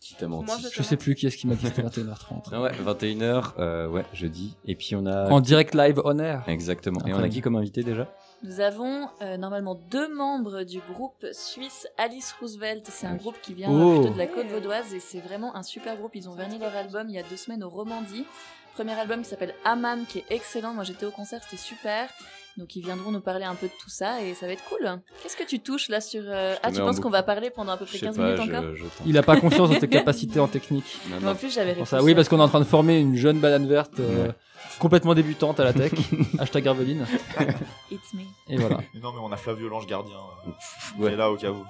[SPEAKER 3] Qui t'a menti
[SPEAKER 7] Moi, je-
[SPEAKER 16] Je sais plus qui est-ce qui m'a dit que c'était 21h30.
[SPEAKER 3] Ah ouais, 21h, euh, ouais, jeudi. Et puis on a.
[SPEAKER 16] En direct live on air.
[SPEAKER 3] Exactement. Et on a qui comme invité déjà?
[SPEAKER 6] Nous avons euh, normalement deux membres du groupe suisse Alice Roosevelt. C'est un groupe qui vient euh,
[SPEAKER 16] Oh.
[SPEAKER 6] plutôt de la côte vaudoise et c'est vraiment un super groupe. Ils ont verni leur album il y a deux semaines au Romandie. Premier album qui s'appelle Amam qui est excellent. Moi j'étais au concert, c'était super. Donc ils viendront nous parler un peu de tout ça et ça va être cool. Qu'est-ce que tu touches là sur... euh, Ah tu
[SPEAKER 3] en
[SPEAKER 6] penses qu'on va parler pendant à peu près
[SPEAKER 3] Je sais
[SPEAKER 6] 15
[SPEAKER 3] pas,
[SPEAKER 6] minutes
[SPEAKER 3] je,
[SPEAKER 6] encore
[SPEAKER 3] je.
[SPEAKER 16] Il a pas conscience de tes capacités en technique.
[SPEAKER 3] Non,
[SPEAKER 6] Mais En plus j'avais
[SPEAKER 16] ça, oui, parce qu'on est en train de former une jeune banane verte euh,
[SPEAKER 3] Ouais.
[SPEAKER 16] complètement débutante à la tech. Hashtag Herveline.
[SPEAKER 6] It's me.
[SPEAKER 16] Et voilà.
[SPEAKER 5] Mais non, mais on a Flavio l'ange gardien. euh,
[SPEAKER 3] Ouais.
[SPEAKER 5] Il est là au cas où.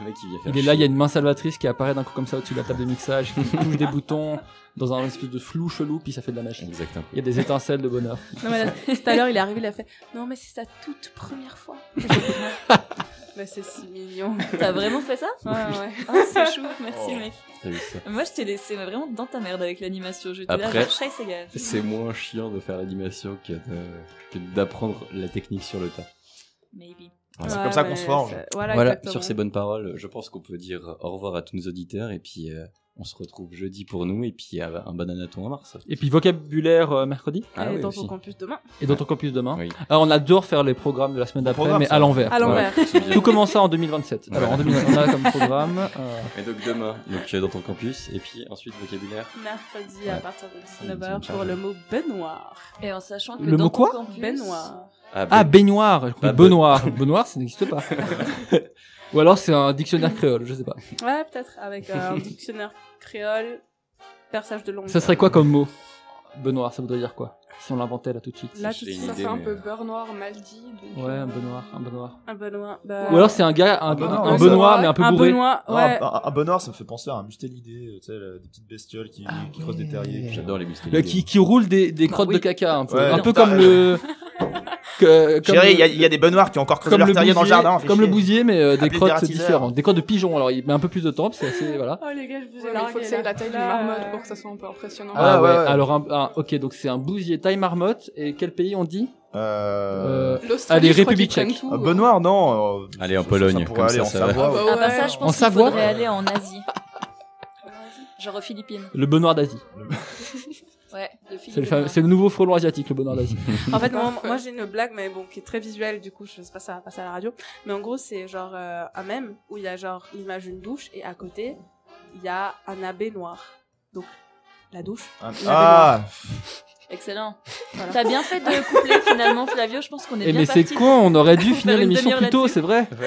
[SPEAKER 3] Le mec, il vient faire
[SPEAKER 16] Il est là, il y a une main salvatrice qui apparaît d'un coup comme ça au-dessus de la table de mixage, qui touche des boutons dans un espèce de flou chelou, puis ça fait de la machine.
[SPEAKER 3] Exactement.
[SPEAKER 16] Il y a des étincelles de bonheur.
[SPEAKER 7] Non, mais là, tout à l'heure, il est arrivé, il a fait Non, mais c'est sa toute première fois. mais c'est si mignon.
[SPEAKER 6] T'as vraiment fait ça?
[SPEAKER 7] Ouais, ouais.
[SPEAKER 6] Ah, c'est chou, merci
[SPEAKER 3] Oh.
[SPEAKER 6] mec. Moi je t'ai laissé vraiment dans ta merde avec l'animation. J'étais là,
[SPEAKER 3] Après-
[SPEAKER 6] genre.
[SPEAKER 3] C'est moins chiant de faire l'animation que d'apprendre la technique sur le tas.
[SPEAKER 6] Maybe.
[SPEAKER 5] C'est
[SPEAKER 7] Ouais,
[SPEAKER 5] comme ça qu'on se forge.
[SPEAKER 7] Voilà,
[SPEAKER 3] sur ces bonnes paroles, je pense qu'on peut dire au revoir à tous nos auditeurs et puis euh, on se retrouve jeudi pour nous et puis euh, un bananaton en mars.
[SPEAKER 16] Et puis vocabulaire euh, mercredi
[SPEAKER 3] Ah
[SPEAKER 7] Et
[SPEAKER 3] oui,
[SPEAKER 7] dans ton campus demain.
[SPEAKER 16] et dans ton campus demain.
[SPEAKER 3] Oui.
[SPEAKER 16] Alors on adore faire les programmes de la semaine d'après, mais
[SPEAKER 5] ça.
[SPEAKER 16] à l'envers.
[SPEAKER 7] À l'envers.
[SPEAKER 16] Tout commence en 2027. Alors en
[SPEAKER 3] Ouais.
[SPEAKER 16] 2000, on a comme programme. euh,
[SPEAKER 3] Et donc demain, donc dans ton campus et puis ensuite vocabulaire.
[SPEAKER 7] Mercredi à
[SPEAKER 3] Ouais.
[SPEAKER 7] partir de
[SPEAKER 3] On est
[SPEAKER 7] 19h
[SPEAKER 3] bien
[SPEAKER 7] pour le mot baignoire.
[SPEAKER 6] Et en sachant que
[SPEAKER 16] Le
[SPEAKER 6] dans
[SPEAKER 16] mot
[SPEAKER 6] ton
[SPEAKER 16] quoi?
[SPEAKER 6] campus,
[SPEAKER 7] Baignoire.
[SPEAKER 3] Ah,
[SPEAKER 16] Ah,
[SPEAKER 3] ben-
[SPEAKER 16] baignoire. Compris
[SPEAKER 3] Ah,
[SPEAKER 16] Benoît. Benoît, ça n'existe pas. Ou alors c'est un dictionnaire créole, je sais pas.
[SPEAKER 7] Ouais, peut-être avec euh, un dictionnaire créole, perçage de langue.
[SPEAKER 16] Ça serait quoi comme mot? Benoît, ça voudrait dire quoi? Si on l'inventait là tout de suite.
[SPEAKER 7] Là, tout de suite.
[SPEAKER 11] Ça
[SPEAKER 3] idée,
[SPEAKER 11] fait un peu
[SPEAKER 3] euh,
[SPEAKER 11] beurre noir mal dit. donc,
[SPEAKER 16] Ouais,
[SPEAKER 11] euh,
[SPEAKER 16] un Benoît, un Benoît.
[SPEAKER 7] Un Benoît. Bah,
[SPEAKER 16] Ou alors c'est un gars, un,
[SPEAKER 5] Un Benoît,
[SPEAKER 16] un Benoît, mais un peu
[SPEAKER 7] un
[SPEAKER 16] bourré.
[SPEAKER 7] Benoît,
[SPEAKER 5] Ah,
[SPEAKER 7] ouais.
[SPEAKER 5] un, un bonheur, ça me fait penser à un mustélidé, tu sais, des petites bestioles qui, qui creusent des terriers.
[SPEAKER 3] J'adore les
[SPEAKER 16] Le-
[SPEAKER 3] mustélidés.
[SPEAKER 16] qui, qui roule des, des crottes
[SPEAKER 6] oui.
[SPEAKER 16] de caca un peu.
[SPEAKER 5] Ouais,
[SPEAKER 16] un
[SPEAKER 5] non,
[SPEAKER 16] peu comme le. comme
[SPEAKER 5] il y, a- il y a des benoirs qui ont encore creusé
[SPEAKER 16] comme
[SPEAKER 5] leur terrier dans le
[SPEAKER 16] bousier,
[SPEAKER 5] jardin.
[SPEAKER 16] comme le bousier, mais euh, des crottes différentes. Des crottes de pigeons. Alors, il met un peu plus de temps, puis c'est assez. Voilà.
[SPEAKER 7] Oh les gars, je vous ai
[SPEAKER 11] ouais, mais il faut que c'est la taille d'une marmotte
[SPEAKER 7] euh,
[SPEAKER 11] pour que ça soit un peu impressionnant.
[SPEAKER 16] Ah,
[SPEAKER 5] Ah,
[SPEAKER 16] ouais.
[SPEAKER 5] ouais, ouais.
[SPEAKER 16] Alors, un, un- ok, donc c'est un bousier taille marmotte. Et quel pays on dit?
[SPEAKER 5] Euh...
[SPEAKER 16] Euh,
[SPEAKER 11] L'Australie,
[SPEAKER 16] allez, République tchèque.
[SPEAKER 11] euh.
[SPEAKER 5] Benoît, non. euh,
[SPEAKER 3] Allez, en Pologne, comme
[SPEAKER 5] aller
[SPEAKER 3] ça,
[SPEAKER 5] en
[SPEAKER 3] ça va.
[SPEAKER 5] Savoie.
[SPEAKER 11] Ah bah
[SPEAKER 6] Ah bah ça, je
[SPEAKER 16] En
[SPEAKER 6] pense qu'il
[SPEAKER 16] Savoie
[SPEAKER 6] faudrait aller en Asie. Genre aux Philippines.
[SPEAKER 16] Le Benoît d'Asie.
[SPEAKER 6] Ouais, le
[SPEAKER 16] C'est le, nouveau frelon asiatique, le Benoît d'Asie.
[SPEAKER 7] En fait, moi, j'ai une blague, mais bon, qui est très visuelle, du coup, je sais pas ça va passer à la radio. Mais en gros, c'est genre euh, un mème où il y a genre l'image d'une douche et à côté, il y a un abbé noir. Donc, la douche.
[SPEAKER 5] Ah, Ah,
[SPEAKER 6] Excellent.
[SPEAKER 7] Voilà.
[SPEAKER 6] T'as bien fait de coupler finalement, Flavio. Je pense qu'on est
[SPEAKER 16] Eh
[SPEAKER 6] bien
[SPEAKER 16] mais c'est con, on aurait dû finir l'émission plus tôt, c'est vrai.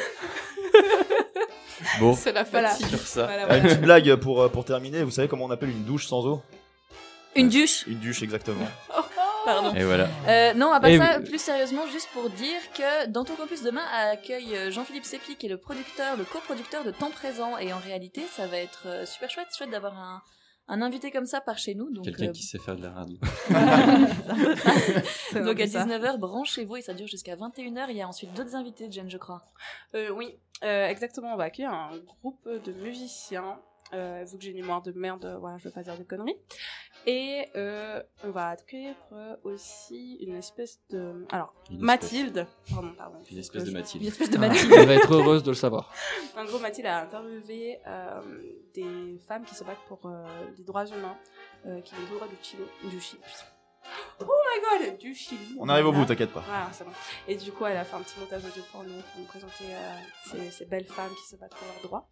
[SPEAKER 3] Bon,
[SPEAKER 11] C'est la
[SPEAKER 7] Voilà.
[SPEAKER 11] fatigue.
[SPEAKER 3] sur ça.
[SPEAKER 7] Voilà, voilà.
[SPEAKER 5] Une petite blague pour, euh, pour terminer. Vous savez comment on appelle une douche sans eau?
[SPEAKER 6] Une douche
[SPEAKER 5] Une douche, exactement.
[SPEAKER 6] Pardon.
[SPEAKER 3] Et voilà.
[SPEAKER 6] Euh, non, à part
[SPEAKER 16] Et
[SPEAKER 6] ça, plus sérieusement, juste pour dire que Dans ton campus demain accueille euh, Jean-Philippe Sépi, qui est le producteur, le coproducteur de Temps Présent. Et en réalité, ça va être euh, super chouette, chouette d'avoir un, un invité comme ça par chez nous. Donc,
[SPEAKER 3] Quelqu'un
[SPEAKER 6] euh,
[SPEAKER 3] qui sait faire de la radio.
[SPEAKER 6] Donc à
[SPEAKER 7] ça.
[SPEAKER 6] 19h, branchez-vous et ça dure jusqu'à 21h. Il y a ensuite d'autres invités, Jen, je crois.
[SPEAKER 7] Euh, oui, euh, exactement. On va accueillir un groupe de musiciens. Euh, vu que j'ai une mémoire de merde, euh, voilà, je veux pas dire de conneries. Et euh, on va accueillir euh, aussi une espèce de. Alors,
[SPEAKER 3] Une espèce.
[SPEAKER 7] Mathilde. Pardon, pardon.
[SPEAKER 3] Une espèce de
[SPEAKER 6] Une
[SPEAKER 3] Mathilde.
[SPEAKER 6] espèce de
[SPEAKER 16] Ah,
[SPEAKER 6] Mathilde.
[SPEAKER 16] Elle va être heureuse de le savoir.
[SPEAKER 7] En gros, Mathilde a interviewé euh, des femmes qui se battent pour euh, les droits humains, euh, qui les droits du Chili. Du Chili. Oh my god, du Chili.
[SPEAKER 5] On arrive au bout, t'inquiète pas.
[SPEAKER 7] Voilà, c'est bon. Et du coup, elle a fait un petit montage audio pour nous, pour nous présenter euh, ces, ces belles femmes qui se battent pour leurs droits.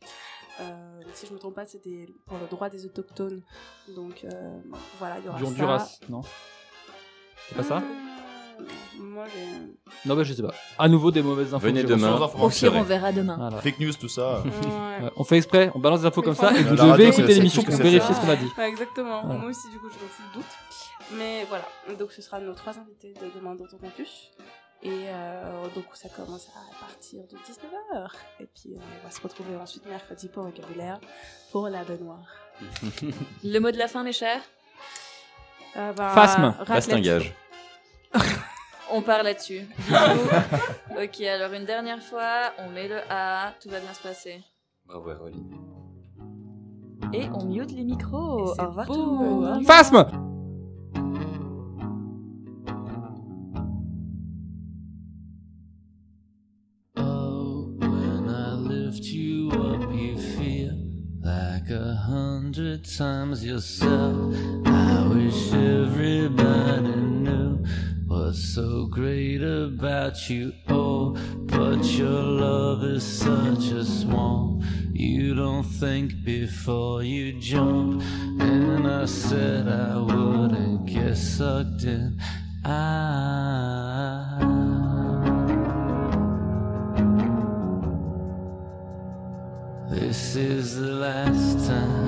[SPEAKER 7] Euh, si je me trompe pas, c'était pour le droit des autochtones. Donc euh, voilà, il y aura
[SPEAKER 16] Du
[SPEAKER 7] ça.
[SPEAKER 16] Honduras, non C'est pas ça
[SPEAKER 7] Mmh, Moi, j'ai.
[SPEAKER 16] Non, bah je sais pas. À nouveau des mauvaises infos.
[SPEAKER 3] Venez
[SPEAKER 16] que j'ai
[SPEAKER 3] demain.
[SPEAKER 16] reçues.
[SPEAKER 5] Sans information.
[SPEAKER 6] Au pire, on verra demain.
[SPEAKER 16] Voilà.
[SPEAKER 5] Fake news, tout ça.
[SPEAKER 7] Ouais.
[SPEAKER 16] Ouais, on fait exprès, on balance des infos
[SPEAKER 7] Mais
[SPEAKER 16] comme ça et vous
[SPEAKER 5] La radio,
[SPEAKER 16] devez
[SPEAKER 5] c'est-
[SPEAKER 16] écouter
[SPEAKER 5] c'est
[SPEAKER 16] l'émission
[SPEAKER 5] tout
[SPEAKER 16] pour
[SPEAKER 5] ce que c'est
[SPEAKER 16] vérifier
[SPEAKER 5] ça.
[SPEAKER 16] ce qu'on a dit.
[SPEAKER 7] Ouais, exactement.
[SPEAKER 16] Voilà.
[SPEAKER 7] Moi aussi, du coup, je me fous le doute. Mais voilà. Donc, ce sera nos trois invités de demain dans ton campus. Et euh, donc, ça commence à partir de 19h. Et puis, euh, on va se retrouver ensuite mercredi pour vocabulaire pour la baignoire.
[SPEAKER 6] Le mot de la fin, mes chers
[SPEAKER 7] Euh, bah,
[SPEAKER 16] Phasme.
[SPEAKER 7] raclette.
[SPEAKER 3] Bastingage.
[SPEAKER 6] On part là-dessus. Ok, alors une dernière fois, on met le A, tout va bien se passer.
[SPEAKER 3] Bravo, Caroline.
[SPEAKER 6] Et on mute les micros. Au revoir tout le monde.
[SPEAKER 16] Phasme
[SPEAKER 17] like a hundred times yourself. I wish everybody knew what's so great about you. Oh, but your love is such a swamp. You don't think before you jump. And I said I wouldn't get sucked in. I This is the last time